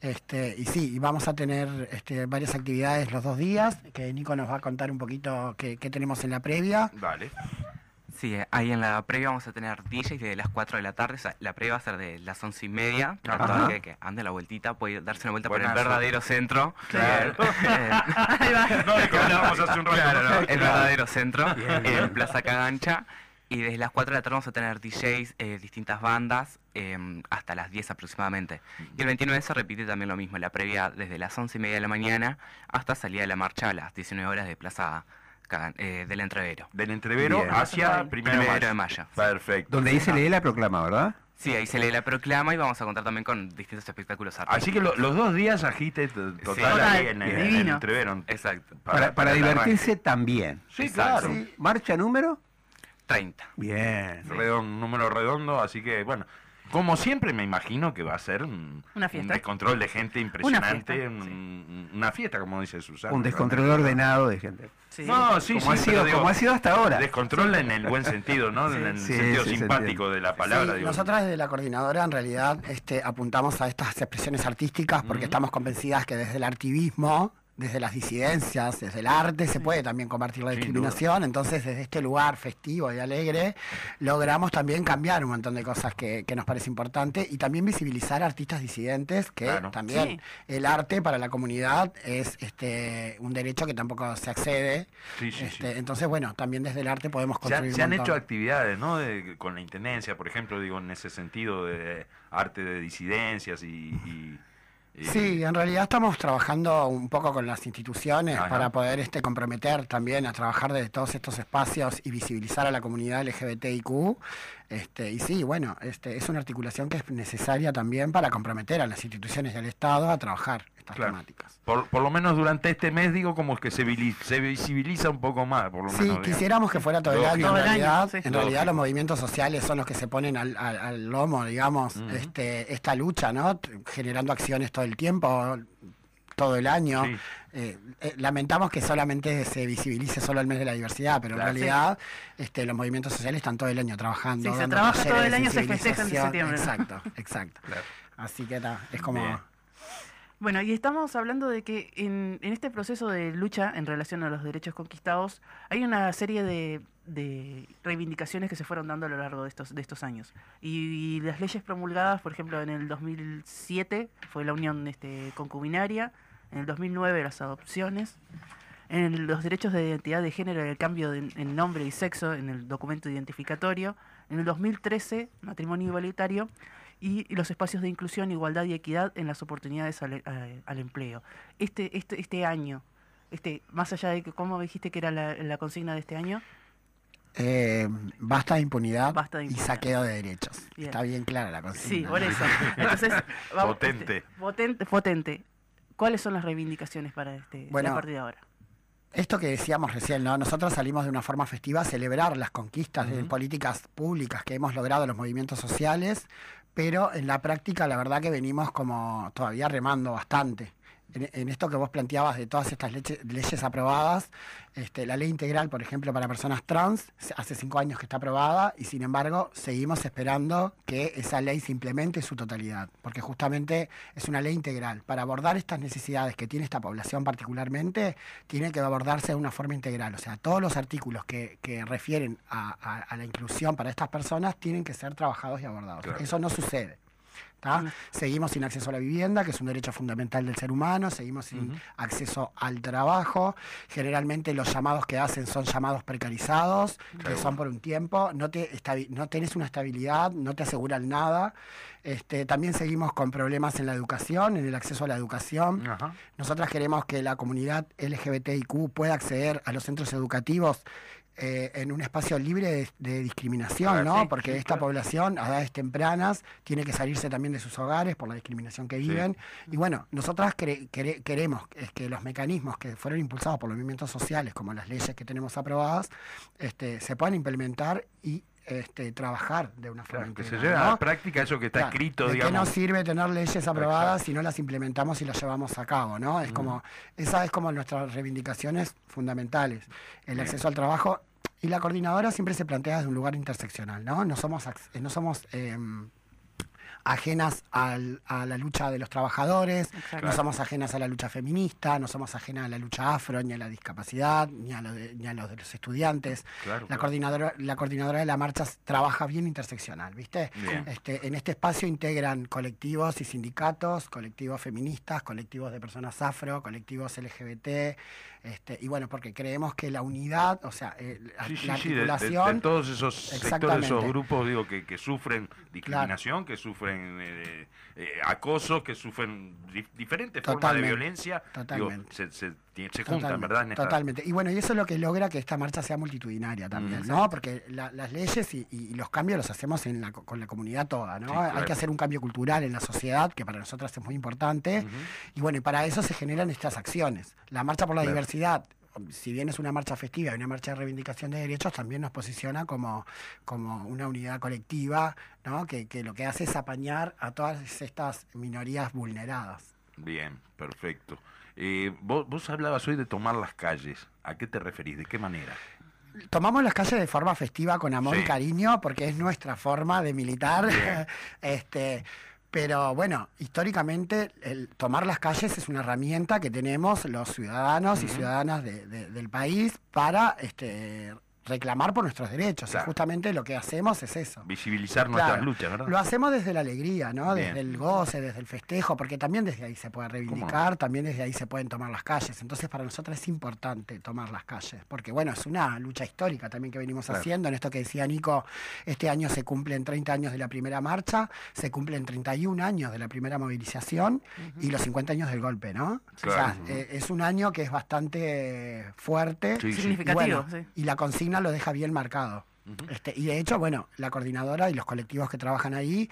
Este, y sí, vamos a tener este, varias actividades los dos días, que Nico nos va a contar un poquito qué, qué tenemos en la previa. Vale. Sí, eh, ahí en la previa vamos a tener DJs de las 4 de la tarde. o sea, la previa va a ser de las 11 y media. Para Ajá. todo el que, que ande la vueltita, puede darse una vuelta por el verdadero centro. Claro. Eh, No le hablábamos hace un rato. Claro, ¿no? el verdadero centro, en Plaza Cagancha. Y desde las 4 de la tarde vamos a tener DJs, eh, distintas bandas, eh, hasta las 10 aproximadamente. Y el 29 se repite también lo mismo, la previa desde las 11 y media de la mañana hasta salida de la marcha a las 19 horas de Plaza Eh, del Entrevero. Del entrevero Bien. hacia Primero, Primero de de Mayo. Perfecto. Donde ahí se lee la proclama, ¿verdad? Sí, ahí se lee la proclama y vamos a contar también con distintos espectáculos artísticos. Así que lo- los dos días agite total Sí. ahí en, el- en el Divino. Entreverón. Exacto. Para, para divertirse también. Sí, Exacto. claro. ¿Marcha número? 30. Bien. Redon- número redondo, así que bueno. Como siempre me imagino que va a ser un, Una fiesta. un descontrol de gente impresionante, fiesta, un- una fiesta, como dice Susana. Un descontrol realmente. ordenado de gente. Sí. No, sí, como, sí, ha sido, digo, como ha sido hasta ahora. Descontrol en el buen sentido, ¿no? En el Sí, sentido simpático de la palabra. Sí, digo. nosotras desde la coordinadora en realidad este, apuntamos a estas expresiones artísticas porque estamos convencidas que desde el artivismo, desde las disidencias, desde el arte se puede también combatir la discriminación. Entonces desde este lugar festivo y alegre logramos también cambiar un montón de cosas que, que nos parece importante y también visibilizar artistas disidentes que Claro. también Sí. el arte para la comunidad es este, un derecho que tampoco se accede. Sí, sí, sí. Este, Entonces bueno, también desde el arte podemos Se, han- construir se un han hecho actividades, ¿no? De- con la intendencia, por ejemplo, digo, en ese sentido de arte de disidencias y. y- y- Sí, en realidad estamos trabajando un poco con las instituciones Ajá. para poder este, comprometer también a trabajar desde todos estos espacios y visibilizar a la comunidad LGBTIQ. Este, y sí, bueno, este, es una articulación que es necesaria también para comprometer a las instituciones del Estado a trabajar estas Claro. temáticas. Por, por lo menos durante este mes, digo, como que se, visibiliza un poco más, por lo Sí, menos. quisiéramos que fuera todo el año. En realidad, sí. en realidad Lógico. los movimientos sociales son los que se ponen al, al- al lomo, digamos, este, esta lucha, ¿no? Generando acciones todo el tiempo, todo el año. Sí. Eh, eh, lamentamos que solamente se visibilice solo el mes de la diversidad, pero Claro. en realidad este, los movimientos sociales están todo el año trabajando. Sí, se trabaja todo el año, se festeja en septiembre. Exacto, exacto. Claro. Así que ta, es como... Bien. Bueno, y estamos hablando de que en, en este proceso de lucha en relación a los derechos conquistados hay una serie de, de reivindicaciones que se fueron dando a lo largo de estos, de estos años. Y, y las leyes promulgadas, por ejemplo, en el 2007 fue la unión este, concubinaria, en el 2009 las adopciones, en los derechos de identidad de género, el cambio de, en nombre y sexo en el documento identificatorio, en el 2013 matrimonio igualitario y los espacios de inclusión, igualdad y equidad en las oportunidades al, a- al empleo. Este, este, este año, este, más allá de que, ¿cómo dijiste que era la, la consigna de este año? eh, basta de impunidad, Basta de y saqueo de derechos. Bien. Está bien clara la consigna. Sí, por eso. Entonces, vamos, Potente. este, potente. Potente. ¿Cuáles son las reivindicaciones para este, Bueno, a partir de ahora? Esto que decíamos recién, ¿no? Nosotros salimos de una forma festiva a celebrar las conquistas de políticas públicas que hemos logrado en los movimientos sociales, pero en la práctica la verdad que venimos como todavía remando bastante. En, en esto que vos planteabas de todas estas leche- leyes aprobadas, este, la ley integral, por ejemplo, para personas trans, hace cinco años que está aprobada y sin embargo seguimos esperando que esa ley se implemente en su totalidad, porque justamente es una ley integral. Para abordar estas necesidades que tiene esta población particularmente, tiene que abordarse de una forma integral. O sea, todos los artículos que, que refieren a, a- a la inclusión para estas personas tienen que ser trabajados y abordados. Claro. Eso no sucede. ¿Tá? Seguimos sin acceso a la vivienda, que es un derecho fundamental del ser humano, seguimos sin acceso al trabajo. Generalmente los llamados que hacen son llamados precarizados, que son por un tiempo, no, te no tenés una estabilidad, no te aseguran nada. Este, también seguimos con problemas en la educación, en el acceso a la educación. Ajá. Nosotras queremos que la comunidad LGBTIQ pueda acceder a los centros educativos eh, en un espacio libre de, de discriminación, Claro, ¿no? sí, Porque sí, esta claro. población a edades tempranas tiene que salirse también de sus hogares por la discriminación que Sí. viven. Y bueno, nosotras quere- queremos que los mecanismos que fueron impulsados por los movimientos sociales, como las leyes que tenemos aprobadas, este, se puedan implementar y este, trabajar de una forma Claro, que se lleve a ¿no? la práctica eso que está Claro, escrito, ¿De qué digamos. nos sirve tener leyes aprobadas Exacto. si no las implementamos y las llevamos a cabo? ¿no? Es como, esa es como nuestras reivindicaciones fundamentales. El Bien. acceso al trabajo. Y la coordinadora siempre se plantea desde un lugar interseccional, ¿no? No somos, eh, no somos em, ajenas al- a la lucha de los trabajadores, Exacto. no somos ajenas a la lucha feminista, no somos ajenas a la lucha afro, ni a la discapacidad, ni a lo de, ni a lo de los estudiantes. Claro, La claro. coordinadora, la coordinadora de la marcha trabaja bien interseccional, ¿viste? Bien. Este, en este espacio integran colectivos y sindicatos, colectivos feministas, colectivos de personas afro, colectivos LGBT, este, y bueno, porque creemos que la unidad, o sea, eh, la, Sí, sí, la sí, de, de- de articulación, todos esos sectores, esos grupos, digo, que, que sufren discriminación, que sufren eh, eh, acosos, que sufren di- diferentes formas de Totalmente, violencia, digo, totalmente. se, se, se juntan, Totalmente, ¿verdad? En esta- Totalmente. Y bueno, y eso es lo que logra que esta marcha sea multitudinaria también, Mm. ¿no? Porque la- las leyes y, y los cambios los hacemos en la, co- con la comunidad toda, ¿no? Sí, claro. Hay que hacer un cambio cultural en la sociedad, que para nosotras es muy importante. Y bueno, y para eso se generan estas acciones. La marcha por la Claro. diversidad. Si bien es una marcha festiva y una marcha de reivindicación de derechos, también nos posiciona como, como una unidad colectiva, ¿no? Que, que lo que hace es apañar a todas estas minorías vulneradas. Bien, perfecto. Eh, vos, vos hablabas hoy de tomar las calles. ¿A qué te referís? ¿De qué manera? Tomamos las calles de forma festiva con amor Sí. y cariño porque es nuestra forma de militar. Este, pero bueno, históricamente el tomar las calles es una herramienta que tenemos los ciudadanos y ciudadanas de- de- del país para este, reclamar por nuestros derechos. Claro. Y justamente lo que hacemos es eso. Visibilizar Claro. nuestras luchas, ¿verdad? Lo hacemos desde la alegría, ¿no? Bien. Desde el goce, desde el festejo, porque también desde ahí se puede reivindicar, también desde ahí se pueden tomar las calles. Entonces para nosotros es importante tomar las calles, porque bueno, es una lucha histórica también que venimos Claro. haciendo. En esto que decía Nico, este año se cumplen 30 años de la primera marcha, se cumplen 31 años de la primera movilización y los 50 años del golpe, ¿no? O sea, eh, es un año que es bastante fuerte. Sí, sí. Y, Significativo, bueno, sí. y la consigna lo deja bien marcado. Este, y de hecho, bueno, la coordinadora y los colectivos que trabajan ahí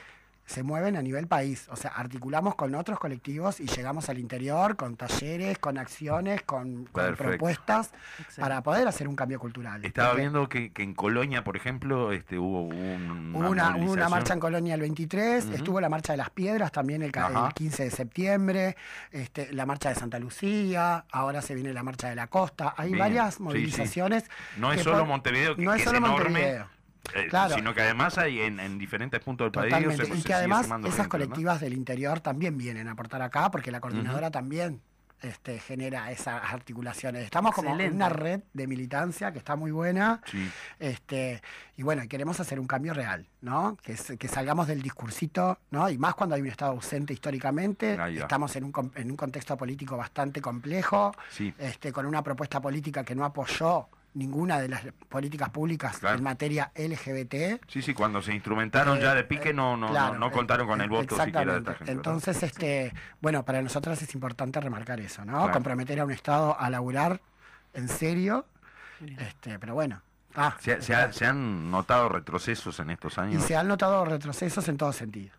se mueven a nivel país. O sea, articulamos con otros colectivos y llegamos al interior con talleres, con acciones, con, propuestas Excelente. para poder hacer un cambio cultural. Estaba Porque viendo que, que en Colonia, por ejemplo, este, hubo un, Hubo una, hubo una marcha en Colonia el 23, Ujú. estuvo la marcha de las piedras también el, ca- Ajá. el 15 de septiembre, este, la marcha de Santa Lucía, ahora se viene la marcha de la costa. Hay Bien, varias sí, sí. movilizaciones. No es que solo Montevideo, que, no que es es, solo enorme, Montevideo. Eh, Claro. sino que además hay en, en diferentes puntos del país. Totalmente. se- y se que además esas gente, ¿no? colectivas del interior también vienen a aportar acá, porque la coordinadora también este, genera esas articulaciones. Estamos como en una red de militancia que está muy buena. Sí. Este, y bueno, queremos hacer un cambio real, ¿no? Que, salgamos del discursito, ¿no? Y más cuando hay un Estado ausente históricamente, estamos en un, en un contexto político bastante complejo, Sí. este, con una propuesta política que no apoyó ninguna de las políticas públicas Claro. en materia LGBT. Sí, sí, cuando se instrumentaron Eh, ya de pique eh, no, no, claro, no, no eh, contaron con eh, el voto siquiera de esta. Entonces, este, bueno, para nosotras es importante remarcar eso, ¿no? Claro. Comprometer a un Estado a laburar en serio, este, pero bueno. ah, ¿Se, se ha- se han notado retrocesos en estos y años? se han notado retrocesos en todo sentido.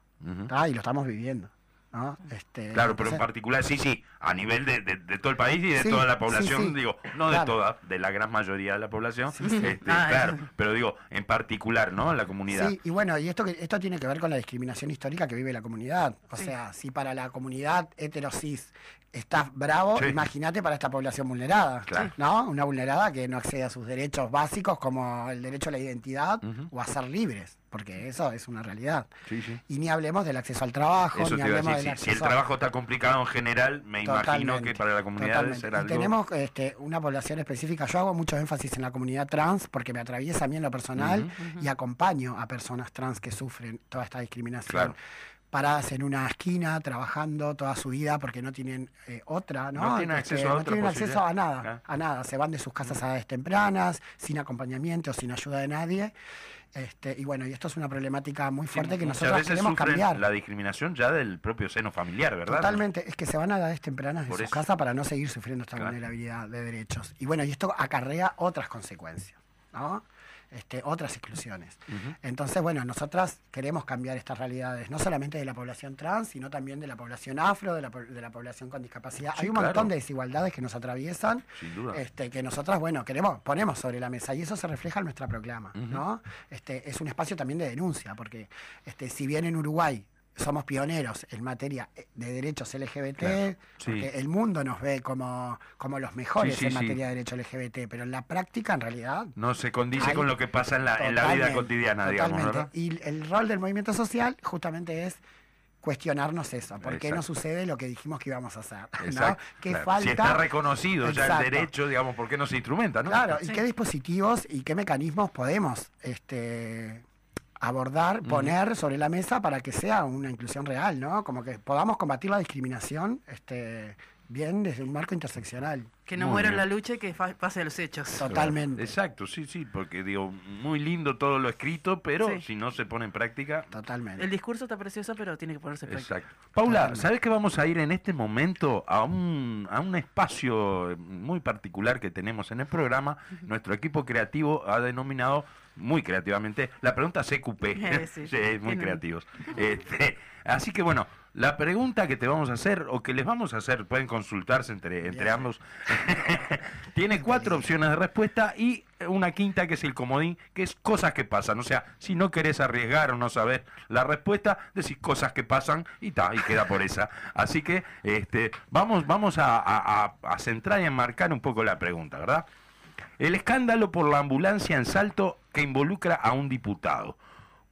¿tá? y lo estamos viviendo, ¿no? Este, Claro, pero en o sea, particular, sí, sí, a nivel de, de- de todo el país y de Sí, toda la población, sí. digo, no de toda, de la gran mayoría de la población, Sí, sí. este, Ah, claro, pero digo, en particular, ¿no? La comunidad. Sí, y bueno, y esto que esto tiene que ver con la discriminación histórica que vive la comunidad. O Sí. sea, si para la comunidad heterosis está bravo, Sí. imagínate para esta población vulnerada, Claro. ¿no? Una vulnerada que no accede a sus derechos básicos como el derecho a la identidad o a ser libres, porque eso es una realidad. Sí, sí. Y ni hablemos del acceso al trabajo, Eso ni hablemos del si, si el acceso trabajo está complicado en general, me imagino que para la comunidad debe totalmente. ser Y algo... tenemos este, una población específica. Yo hago mucho énfasis en la comunidad trans porque me atraviesa a mí en lo personal y acompaño a personas trans que sufren toda esta discriminación. Claro. Paradas en una esquina, trabajando toda su vida porque no tienen eh, otra, ¿no? No tienen acceso a no tienen acceso a nada, a nada. Se van de sus casas a edades tempranas, sin acompañamiento, sin ayuda de nadie. Este, y bueno, y esto es una problemática muy Sí, fuerte que nosotros queremos cambiar. la discriminación ya del propio seno familiar, ¿verdad? Totalmente, es que se van a edades tempranas de Por sus eso. casas para no seguir sufriendo esta Claro. vulnerabilidad de derechos. Y bueno, y esto acarrea otras consecuencias, ¿no? Este, otras exclusiones. Entonces, bueno, nosotras queremos cambiar estas realidades, no solamente de la población trans, sino también de la población afro, de la, de la población con discapacidad. Sí, Hay un claro. montón de desigualdades que nos atraviesan, Sin duda. este, que nosotras, bueno, queremos, ponemos sobre la mesa y eso se refleja en nuestra proclama. ¿no? Este, es un espacio también de denuncia, porque este, si bien en Uruguay somos pioneros en materia de derechos LGBT, Claro, sí. porque el mundo nos ve como, como los mejores Sí, sí, en sí. materia de derechos LGBT, pero en la práctica, en realidad, No se condice Hay- con lo que pasa en la, en la vida Totalmente, cotidiana, digamos, totalmente. ¿verdad? Y el rol del movimiento social justamente es cuestionarnos eso, ¿por qué no Exacto. sucede lo que dijimos que íbamos a hacer? ¿no? Exacto, ¿Qué claro. falta? Si está reconocido ya Exacto. el derecho, digamos, ¿por qué no se instrumenta, no? Claro, y qué dispositivos y qué mecanismos podemos este, abordar, poner sobre la mesa para que sea una inclusión real, ¿no? Como que podamos combatir la discriminación este, bien desde un marco interseccional. Que no Muy muera la lucha y que pase a los hechos. Totalmente. Exacto, sí, sí, porque digo, muy lindo todo lo escrito, pero Sí. si no se pone en práctica... Totalmente. El discurso está precioso, pero tiene que ponerse en práctica. Exacto. Paula, Totalmente. ¿sabes que vamos a ir en este momento a un, a un espacio muy particular que tenemos en el programa? Nuestro equipo creativo ha denominado muy creativamente la pregunta CQP. Eh, sí. Sí, muy creativos. Este, así que bueno, la pregunta que te vamos a hacer o que les vamos a hacer, pueden consultarse entre, entre Bien. ambos, tiene cuatro opciones de respuesta y una quinta que es el comodín, que es cosas que pasan. O sea, si no querés arriesgar o no saber la respuesta, decís cosas que pasan y ta, y queda por esa. Así que este, vamos, vamos a, a- a- a centrar y enmarcar un poco la pregunta, ¿verdad? El escándalo por la ambulancia en Salto que involucra a un diputado.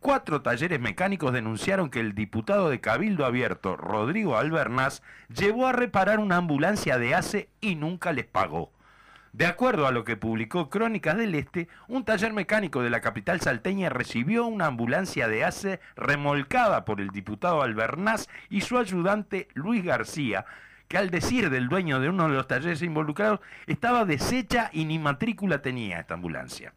Cuatro talleres mecánicos denunciaron que el diputado de Cabildo Abierto, Rodrigo Albernaz, llevó a reparar una ambulancia de ACE y nunca les pagó. De acuerdo a lo que publicó Crónicas del Este, un taller mecánico de la capital salteña recibió una ambulancia de ACE remolcada por el diputado Albernaz y su ayudante Luis García, que al decir del dueño de uno de los talleres involucrados, estaba deshecha y ni matrícula tenía esta ambulancia.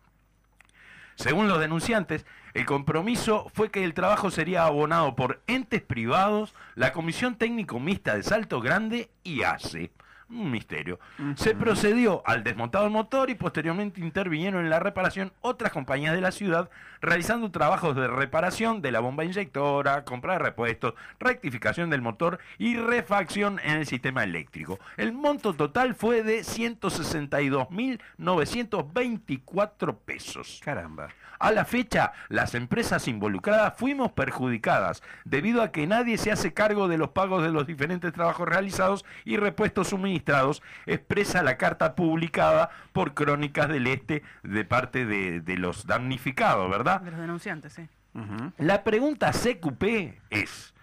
Según los denunciantes, el compromiso fue que el trabajo sería abonado por entes privados, la Comisión Técnico Mixta de Salto Grande y ACE. Un misterio. Se procedió al desmontado del motor y posteriormente intervinieron en la reparación otras compañías de la ciudad, realizando trabajos de reparación de la bomba inyectora, compra de repuestos, rectificación del motor y refacción en el sistema eléctrico. El monto total fue de 162.924 pesos. Caramba. A la fecha, las empresas involucradas fuimos perjudicadas debido a que nadie se hace cargo de los pagos de los diferentes trabajos realizados y repuestos suministrados, expresa la carta publicada por Crónicas del Este de parte de, de los damnificados, ¿verdad? De los denunciantes, sí. La pregunta CQP es,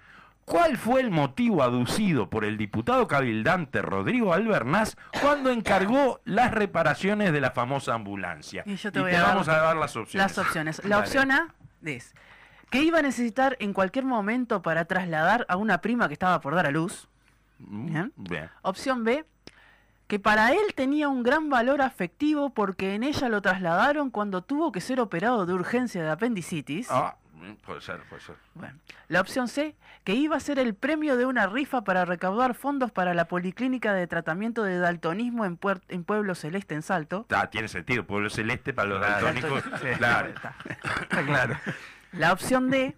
¿cuál fue el motivo aducido por el diputado cabildante Rodrigo Albernaz cuando encargó las reparaciones de la famosa ambulancia? Y yo te voy a dar vamos a dar las opciones. Las opciones. La Dale. opción A es que iba a necesitar en cualquier momento para trasladar a una prima que estaba por dar a luz. Mm, Bien. Bien. Opción B, que para él tenía un gran valor afectivo porque en ella lo trasladaron cuando tuvo que ser operado de urgencia de apendicitis. Ah, mm, puede ser, puede ser. Bueno, la opción C, que iba a ser el premio de una rifa para recaudar fondos para la Policlínica de Tratamiento de Daltonismo en, Puer- en Pueblo Celeste en Salto. Ah, tiene sentido, pueblo celeste para los Claro. daltónicos. Sí. Claro. Está. Está claro. La opción D,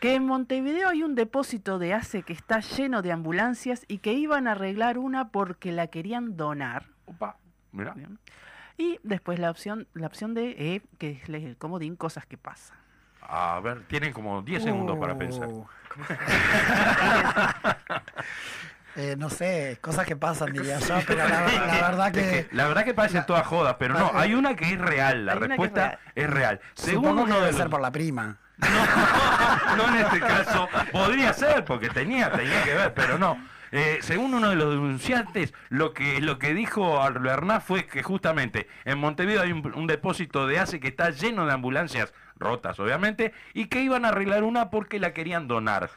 que en Montevideo hay un depósito de ACE que está lleno de ambulancias y que iban a arreglar una porque la querían donar. Opa, mira. Bien. Y después la opción, la opción D, E, que es el comodín, cosas que pasan. A ver, tienen como 10 segundos para Uh. pensar. Eh, no sé, cosas que pasan, diría yo, pero la, la verdad que... La verdad que parece toda joda, pero no, hay una que es real, la es respuesta es real. Según Supongo que uno de debe los... ser por la prima. No, no en este caso. Podría ser, porque tenía, tenía que ver, pero no. Eh, según uno de los denunciantes, lo que, lo que dijo Albernaz fue que justamente en Montevideo hay un, un depósito de ACE que está lleno de ambulancias rotas, obviamente, y que iban a arreglar una porque la querían donar.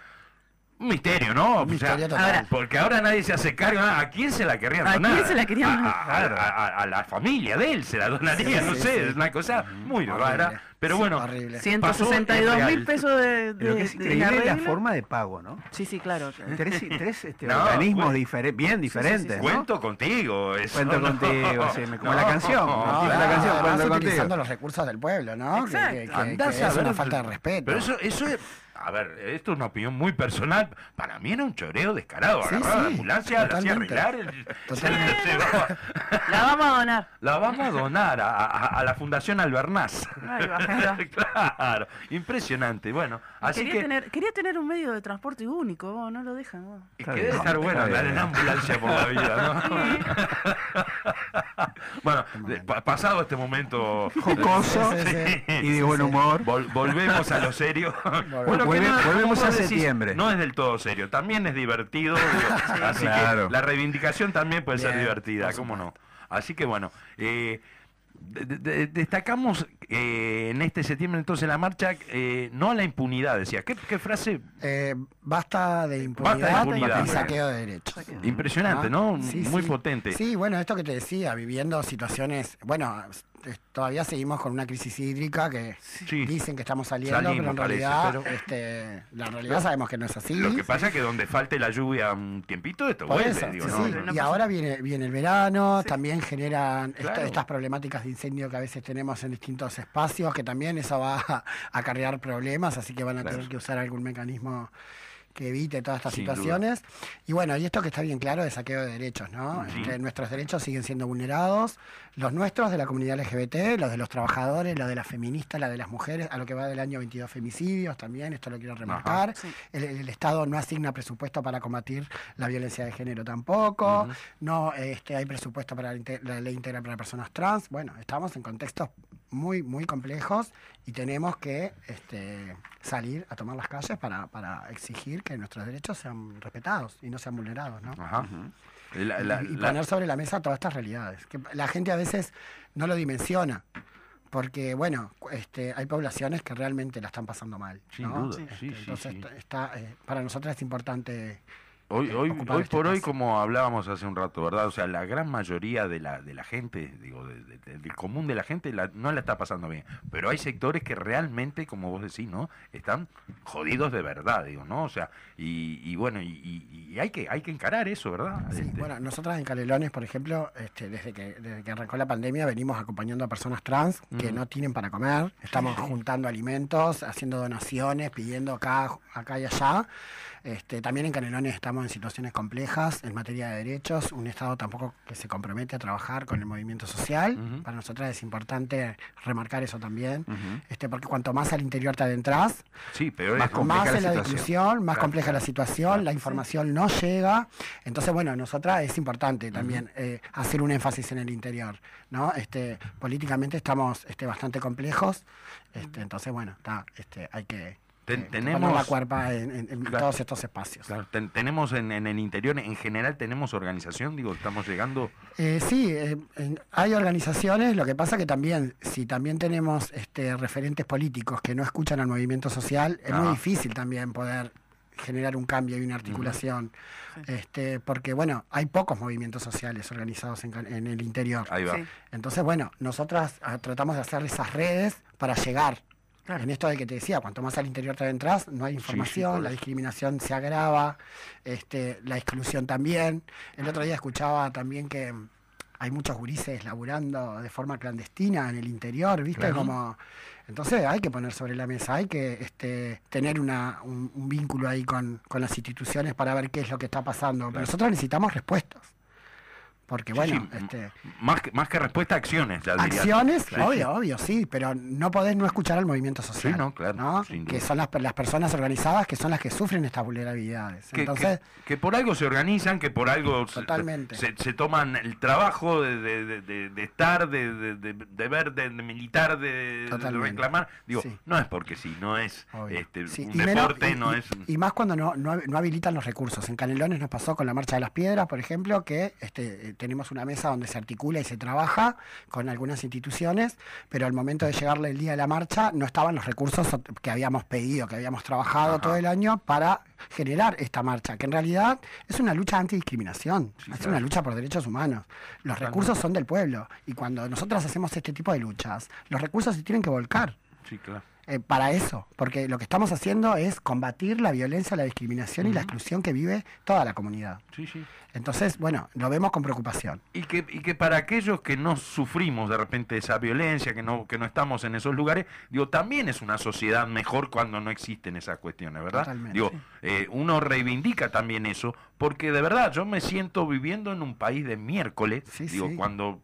Un misterio, ¿no? Un misterio total. Ahora- porque ahora nadie se hace cargo. Ah, ¿A quién se la querrían ¿A donar? quién se la querían A- donar? a, a- a- a la familia de él se la donaría, Sí, no sí, sé, sí. es una cosa muy Horrible. rara. Pero Sí, bueno, horrible. pasó, 162 es mil pesos de, de, Lo que es de increíble es la forma de pago, ¿no? Sí, sí, claro. Tres, tres este, No, organismos difere- bien diferentes, ¿no? Cuento contigo. Eso, Cuento no. contigo, sí, me- como la canción, No, ¿no? la canción, utilizando los recursos del pueblo, ¿no? Que- es una falta de respeto. Pero eso, eso es. A ver, esto es una opinión muy personal. Para mí era un choreo descarado. Sí, Agarraba la sí, ambulancia, la hacía arreglar. el- Totalmente. se llevaba- La vamos a donar. La vamos a donar a, a- a la Fundación Albernaz. Va, va. claro, impresionante. Bueno, así quería, que. tener, quería tener un medio de transporte único, oh, no lo dejan. oh. y que debe estar bueno andar en ambulancia por la vida, ¿no? bueno, de- pa- pasado este momento Jocoso Sí, sí, sí. y de buen humor. Vol- volvemos a lo serio. Volve- no- volvemos a decís, septiembre. No es del todo serio, también es divertido. digo, así Claro. que la reivindicación también puede ser divertida, por ¿cómo no? Así que bueno, eh, de- de- destacamos eh, en este septiembre entonces la marcha, eh, no a la impunidad, decía. ¿Qué, qué frase Eh, basta de impunidad, impunidad. y saqueo de derechos. impresionante, Ah, ¿no? sí, Muy sí. potente. Sí, bueno, esto que te decía, viviendo situaciones, bueno, todavía seguimos con una crisis hídrica que Sí. dicen que estamos saliendo, Salimos, pero en parece, realidad, pero- este, la realidad sabemos que no es así. Lo que pasa es que donde falte la lluvia un tiempito, esto Por vuelve. eso, digo, sí, ¿no? sí. y ahora viene, viene el verano, también generan esta- estas problemáticas de incendio que a veces tenemos en distintos espacios, que también eso va a acarrear problemas, así que van a Claro. tener que usar algún mecanismo que evite todas estas Sin duda. situaciones. Y bueno, y esto que está bien claro de saqueo de derechos, ¿no? Sí. Este, nuestros derechos siguen siendo vulnerados, los nuestros de la comunidad LGBT, los de los trabajadores, los de las feministas, la de las mujeres, a lo que va del año 22 femicidios también, esto lo quiero remarcar. El, el Estado no asigna presupuesto para combatir la violencia de género tampoco, no este, hay presupuesto para la ley integral para personas trans. Bueno, estamos en contextos muy, muy complejos y tenemos que este, salir a tomar las calles para, para exigir que nuestros derechos sean respetados y no sean vulnerados, ¿no? Ajá. La- la- y, y la- poner sobre la mesa todas estas realidades. Que la gente a veces no lo dimensiona. Porque, bueno, este, hay poblaciones que realmente la están pasando mal. Sin duda, Este, sí, sí, entonces, sí. está, eh, para nosotros es importante. Hoy, eh, hoy, hoy este por hoy, espacio. como hablábamos hace un rato, ¿verdad? O sea, la gran mayoría de la, de la gente, digo, de- de- de- del común de la gente, la- no la está pasando bien. Pero hay sectores que realmente, como vos decís, ¿no? Están jodidos de verdad, digo, ¿no? O sea, y, y bueno, y, hay que hay que encarar eso, ¿verdad? Sí, Este, bueno, nosotras en Canelones, por ejemplo, este, desde, que, desde que arrancó la pandemia, venimos acompañando a personas trans que no tienen para comer. Estamos juntando alimentos, haciendo donaciones, pidiendo acá, acá y allá. Este, también en Canelones estamos en situaciones complejas en materia de derechos, un Estado tampoco que se compromete a trabajar con el movimiento social. Para nosotras es importante remarcar eso también, este, porque cuanto más al interior te adentras, Sí, pero Más más la es la discusión, más Claro, compleja la situación, claro. la información no llega. Entonces, bueno, nosotras es importante también eh, hacer un énfasis en el interior, ¿no? Este, políticamente estamos este, bastante complejos, este, entonces, bueno, está, este, hay que Ten- eh, tenemos- la cuerpa en, en- en Claro. todos estos espacios. Claro, ten- tenemos en, en el interior, en general, tenemos organización, digo, estamos llegando. Eh, sí, eh, en- hay organizaciones, lo que pasa que también, si también tenemos este, referentes políticos que no escuchan al movimiento social, es Ah. muy difícil también poder generar un cambio y una articulación. este, porque, bueno, hay pocos movimientos sociales organizados en, el interior. Ahí va. Sí. Entonces, bueno, nosotras ah, tratamos de hacer esas redes para llegar. Claro. En esto de que te decía, cuanto más al interior te entras, no hay sí, información, la discriminación se agrava, este, la exclusión también. El otro día escuchaba también que hay muchos gurises laburando de forma clandestina en el interior, ¿viste? Claro. Como entonces hay que poner sobre la mesa, hay que este, tener una, un, un vínculo ahí con, con las instituciones para ver qué es lo que está pasando. Pero nosotros necesitamos respuestas. Porque bueno, sí, este, Más que, más que respuesta, acciones, ya diría. Acciones, obvio, obvio, sí, pero no podés no escuchar al movimiento social. Sí, no, claro, Que son las, las personas organizadas que son las que sufren estas vulnerabilidades. Que, Entonces, que- que por algo se organizan, que por algo se- Totalmente. Se, se toman el trabajo de, de- de- de- estar, de, de- de- de ver, de, militar, de, reclamar. Digo, Sí. no es porque sí, no es este, un y deporte, no y- es... y más cuando no, no, no habilitan los recursos. En Canelones nos pasó con la Marcha de las Piedras, por ejemplo, que este, tenemos una mesa donde se articula y se trabaja con algunas instituciones, pero al momento de llegarle el día de la marcha no estaban los recursos que habíamos pedido, que habíamos trabajado Ajá. todo el año para generar esta marcha, que en realidad es una lucha antidiscriminación, Sí, es claro. una lucha por derechos humanos. Los recursos son del pueblo y cuando nosotros hacemos este tipo de luchas, los recursos se tienen que volcar Sí, claro. Eh, para eso, porque lo que estamos haciendo es combatir la violencia, la discriminación y la exclusión que vive toda la comunidad. Sí, sí. Entonces, bueno, lo vemos con preocupación. Y que, y que para aquellos que no sufrimos de repente esa violencia, que no, que no estamos en esos lugares, digo, también es una sociedad mejor cuando no existen esas cuestiones, ¿verdad? Totalmente. Digo, eh, uno reivindica también eso, porque de verdad yo me siento viviendo en un país de miércoles, Sí, digo, sí. cuando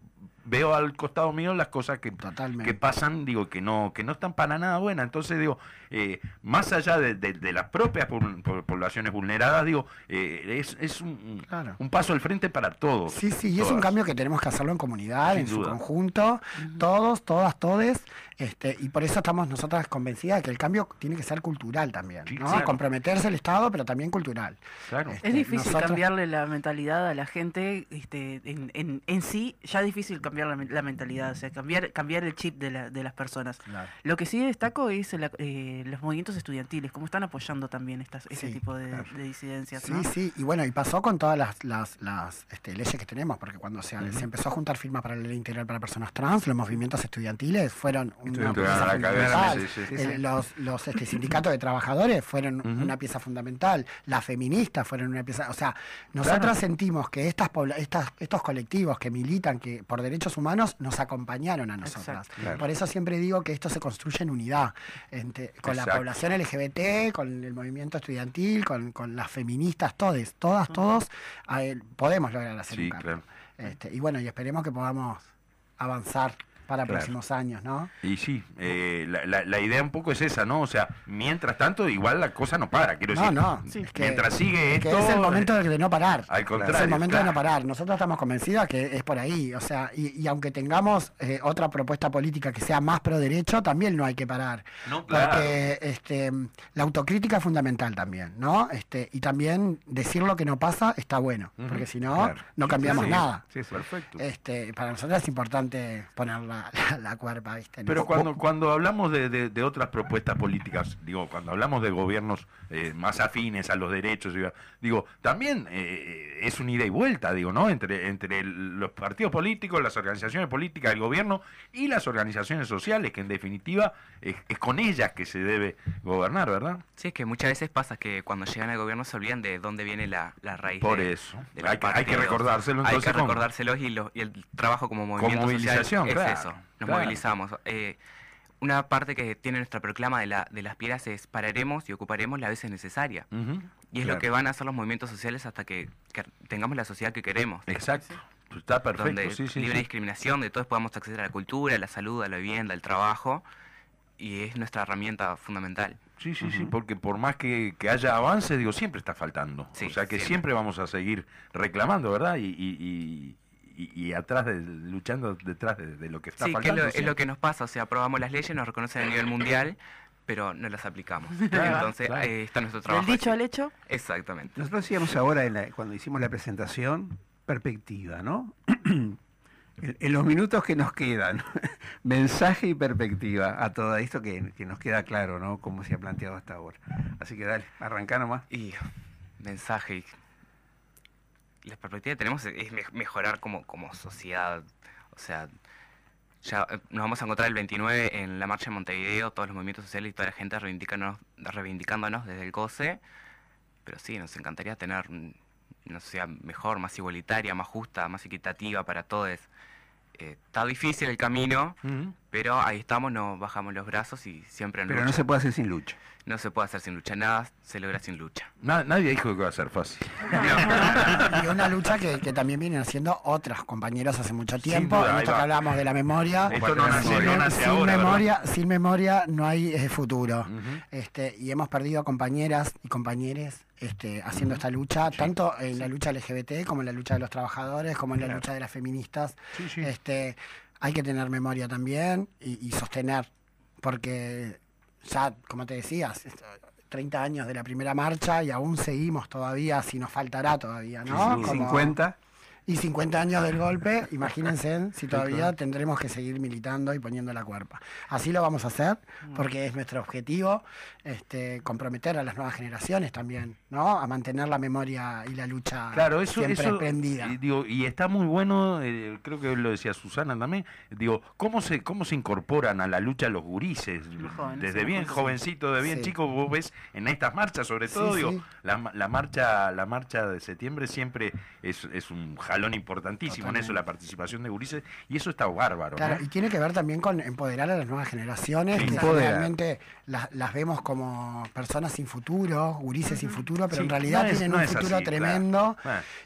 veo al costado mío las cosas que, Totalmente. que pasan, digo, que no, que no están para nada buenas. Entonces, digo, eh, más allá de, de- de las propias poblaciones vulneradas, digo, eh, es, es un, un- Claro. un paso al frente para todos. Sí, sí, y es un cambio que tenemos que hacerlo en comunidad, Sin en su conjunto, todos, todas, todes, este, y por eso estamos nosotras convencidas de que el cambio tiene que ser cultural también, Sí, ¿no? claro. Comprometerse el Estado, pero también cultural. Claro. Este, Es difícil nosotros- cambiarle la mentalidad a la gente este, en, en, en sí, ya es difícil cambiar la, men- la mentalidad, o sea, cambiar cambiar el chip de, la- de las personas. Claro. Lo que sí destaco es la- eh, los movimientos estudiantiles, cómo están apoyando también estas, este Sí, tipo de, claro. de disidencias. Sí, ¿no? sí, y bueno, y pasó con todas las, las, las, este, leyes que tenemos, porque cuando se, se empezó a juntar firmas para la ley integral para personas trans, los movimientos estudiantiles fueron una Estuvieron pieza a la cabeza, fundamental. sí, sí. Los, los este, sindicatos de trabajadores fueron una pieza fundamental, las feministas fueron una pieza, o sea, nosotros Claro. sentimos que estas, estas estos colectivos que militan que por derechos humanos nos acompañaron a nosotras. Claro. Por eso siempre digo que esto se construye en unidad, entre- con la población LGBT, con el movimiento estudiantil, con, con las feministas, todes, todas, todos, a podemos lograr hacer Sí, un cambio. claro. Este, y bueno, y esperemos que podamos avanzar para Claro. próximos años, ¿no? Y sí, eh, la, la- la idea un poco es esa, ¿no? O sea, mientras tanto, igual la cosa no para, quiero No, decir. no, Sí. es que- Mientras sigue es que es el momento de, de no parar. Al Es contrario. el momento de no parar. Nosotros estamos convencidos que es por ahí. O sea, y, y aunque tengamos eh, otra propuesta política que sea más pro derecho, también no hay que parar. No, claro. Porque este, la autocrítica es fundamental también, ¿no? Este, y también decir lo que no pasa está bueno, porque si no, claro. no cambiamos sí. nada. Sí, sí. Perfecto. Este, para nosotros es importante poner la, la, la cuerpa, ¿viste? Pero cuando, cuando hablamos de, de- de otras propuestas políticas, digo, cuando hablamos de gobiernos eh, más afines a los derechos, digo, también eh, es un ida y vuelta, digo, ¿no? Entre, entre el- los partidos políticos, las organizaciones políticas, el gobierno y las organizaciones sociales, que en definitiva es, es con ellas que se debe gobernar, ¿verdad? Sí, es que muchas veces pasa que cuando llegan al gobierno se olvidan de dónde viene la, la raíz. Por de- eso. Hay que, hay que recordárselo Hay entonces. que ¿cómo? recordárselos y, lo- y el trabajo como movimiento movilización, social claro, es eso. Nos claro. movilizamos. Eh, una parte que tiene nuestra proclama de, la, de las piedras es pararemos y ocuparemos las veces necesaria. Y es claro. lo que van a hacer los movimientos sociales hasta que, que tengamos la sociedad que queremos. Exacto. Está perfecto, donde sí, sí. libre sí. discriminación, de todos podamos acceder a la cultura, a la salud, a la vivienda, al trabajo. Y es nuestra herramienta fundamental. Sí, sí, sí, porque por más que, que haya avance, digo, siempre está faltando. Sí, o sea que siempre. siempre. vamos a seguir reclamando, ¿verdad? Y, y, y, y- y atrás, de, luchando detrás de, de lo que está Sí, que es faltando. lo, es lo que nos pasa, o sea, aprobamos las leyes, nos reconocen a nivel mundial, pero no las aplicamos. Entonces, claro. ahí está nuestro Del trabajo. dicho allí. al hecho, Exactamente. Nosotros decíamos ahora, en la- cuando hicimos la presentación, perspectiva, ¿no? en, en los minutos que nos quedan, mensaje y perspectiva a todo esto que, que nos queda claro, ¿no? Cómo se ha planteado hasta ahora. Así que dale, arrancá nomás. Y mensaje. y- La perspectiva que tenemos es es me- mejorar como, como sociedad. O sea, ya eh, nos vamos a encontrar el 29 en la marcha de Montevideo, todos los movimientos sociales y toda la gente reivindicándonos, reivindicándonos desde el COSE. Pero sí, nos encantaría tener un- una sociedad mejor, más igualitaria, más justa, más equitativa para todos. Eh, está difícil el camino. Pero ahí estamos, no bajamos los brazos y siempre en Pero no se puede hacer sin lucha. No se puede hacer sin lucha, nada se logra sin lucha. Na- nadie dijo que va a ser fácil. y una lucha que, que también vienen haciendo otros compañeros hace mucho tiempo. duda, que hablamos de la memoria. Esto no nace, sin, no nace sin ahora, ¿verdad? memoria, sin memoria no hay eh, futuro. Este, y hemos perdido compañeras y compañeros este, haciendo esta lucha, tanto en la lucha LGBT como en la lucha de los trabajadores, como en la lucha de las feministas. Sí, sí. Este, hay que tener memoria también y, y sostener, porque ya, como te decías, esto- 30 años de la primera marcha y aún seguimos todavía, si nos faltará todavía, ¿no? Y Como- 50, y 50 años del golpe, imagínense si todavía tendremos que seguir militando y poniendo la cuerpa. Así lo vamos a hacer, porque es nuestro objetivo, este, comprometer a las nuevas generaciones también, ¿no? A mantener la memoria y la lucha Claro, eso, siempre eso prendida. y, digo, y está muy bueno, eh, creo que lo decía Susana también, digo, cómo se cómo se incorporan a la lucha los gurises, Los jóvenes, desde bien jóvenes. jovencitos, de bien Sí. chicos, vos ves en estas marchas, sobre todo, sí. digo, la, la marcha la marcha de septiembre siempre es, es un jalón importantísimo en eso, Totalmente. la participación de gurises, y eso está bárbaro, Claro, ¿no? y tiene que ver también con empoderar a las nuevas generaciones, que realmente las, las vemos como personas sin futuro, gurises sin futuro, pero Sí, en realidad no es- tienen no un futuro así, tremendo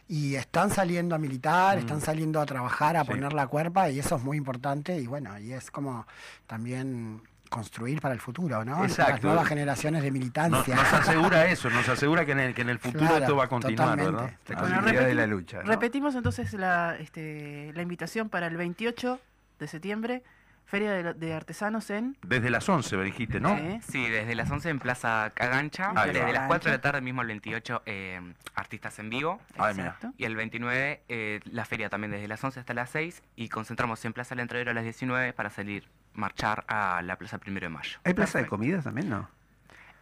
y están saliendo a militar, están Mm. saliendo a trabajar, a Sí. poner la cuerpa y eso es muy importante y bueno, y es como también construir para el futuro, ¿no? Las Exacto. nuevas generaciones de Nos, militancia. nos asegura eso, nos asegura que en el, que en el futuro Claro, esto va a continuar, totalmente. ¿verdad? la Bueno, continuidad de la lucha. ¿no? repetimos entonces la, este, la invitación para el 28 de septiembre Feria de, de Artesanos en... Desde las 11, me dijiste, ¿no? Sí. Sí, desde las 11 en Plaza Cagancha, Ahí desde va. las 4 de la tarde mismo el 28 eh, artistas en vivo. Ay. Y el 29 eh, la feria también desde las 11 hasta las 6 y concentramos en Plaza del Entrevero a las 19 para salir, marchar a la Plaza Primero de Mayo. ¿Hay plaza de comidas también, no?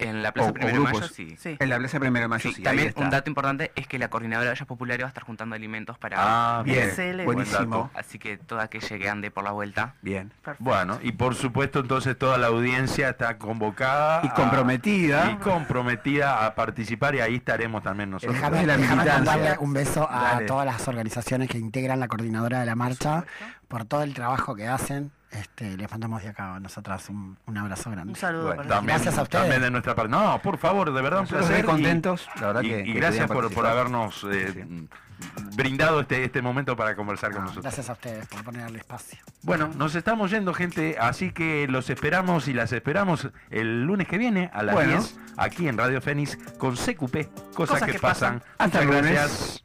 En la Plaza O- o Primero de Mayo sí. Sí. En la plaza primero de mayo, Sí, sí, también un dato importante es que la coordinadora de ollas populares va a estar juntando alimentos para... Ah, Bien, Excelente. buenísimo. Así que toda aquella que ande por la vuelta. Bien. Perfecto. Bueno, y por supuesto entonces toda la audiencia está convocada Y a- comprometida. y comprometida a participar y ahí estaremos también nosotros. Déjame, de la militancia. mandarle un beso a Dale. todas las organizaciones que integran la coordinadora de la marcha por todo el trabajo que hacen. Este, les mandamos de acá a nosotras un, un abrazo grande. Un saludo Bueno, para también, Gracias a ustedes. también de nuestra parte. No, por favor, de verdad un Nosotros placer. muy y- contentos, la verdad y, que- y que gracias por, por habernos eh, brindado este, este momento para conversar con No, nosotros. gracias a ustedes por ponerle espacio. Bueno, nos estamos yendo, gente, así que los esperamos y las esperamos el lunes que viene a las Bueno. 10 aquí en Radio Fénix con CQP, cosas, Cosas que, que pasan. pasan. Hasta Muchas el lunes. gracias.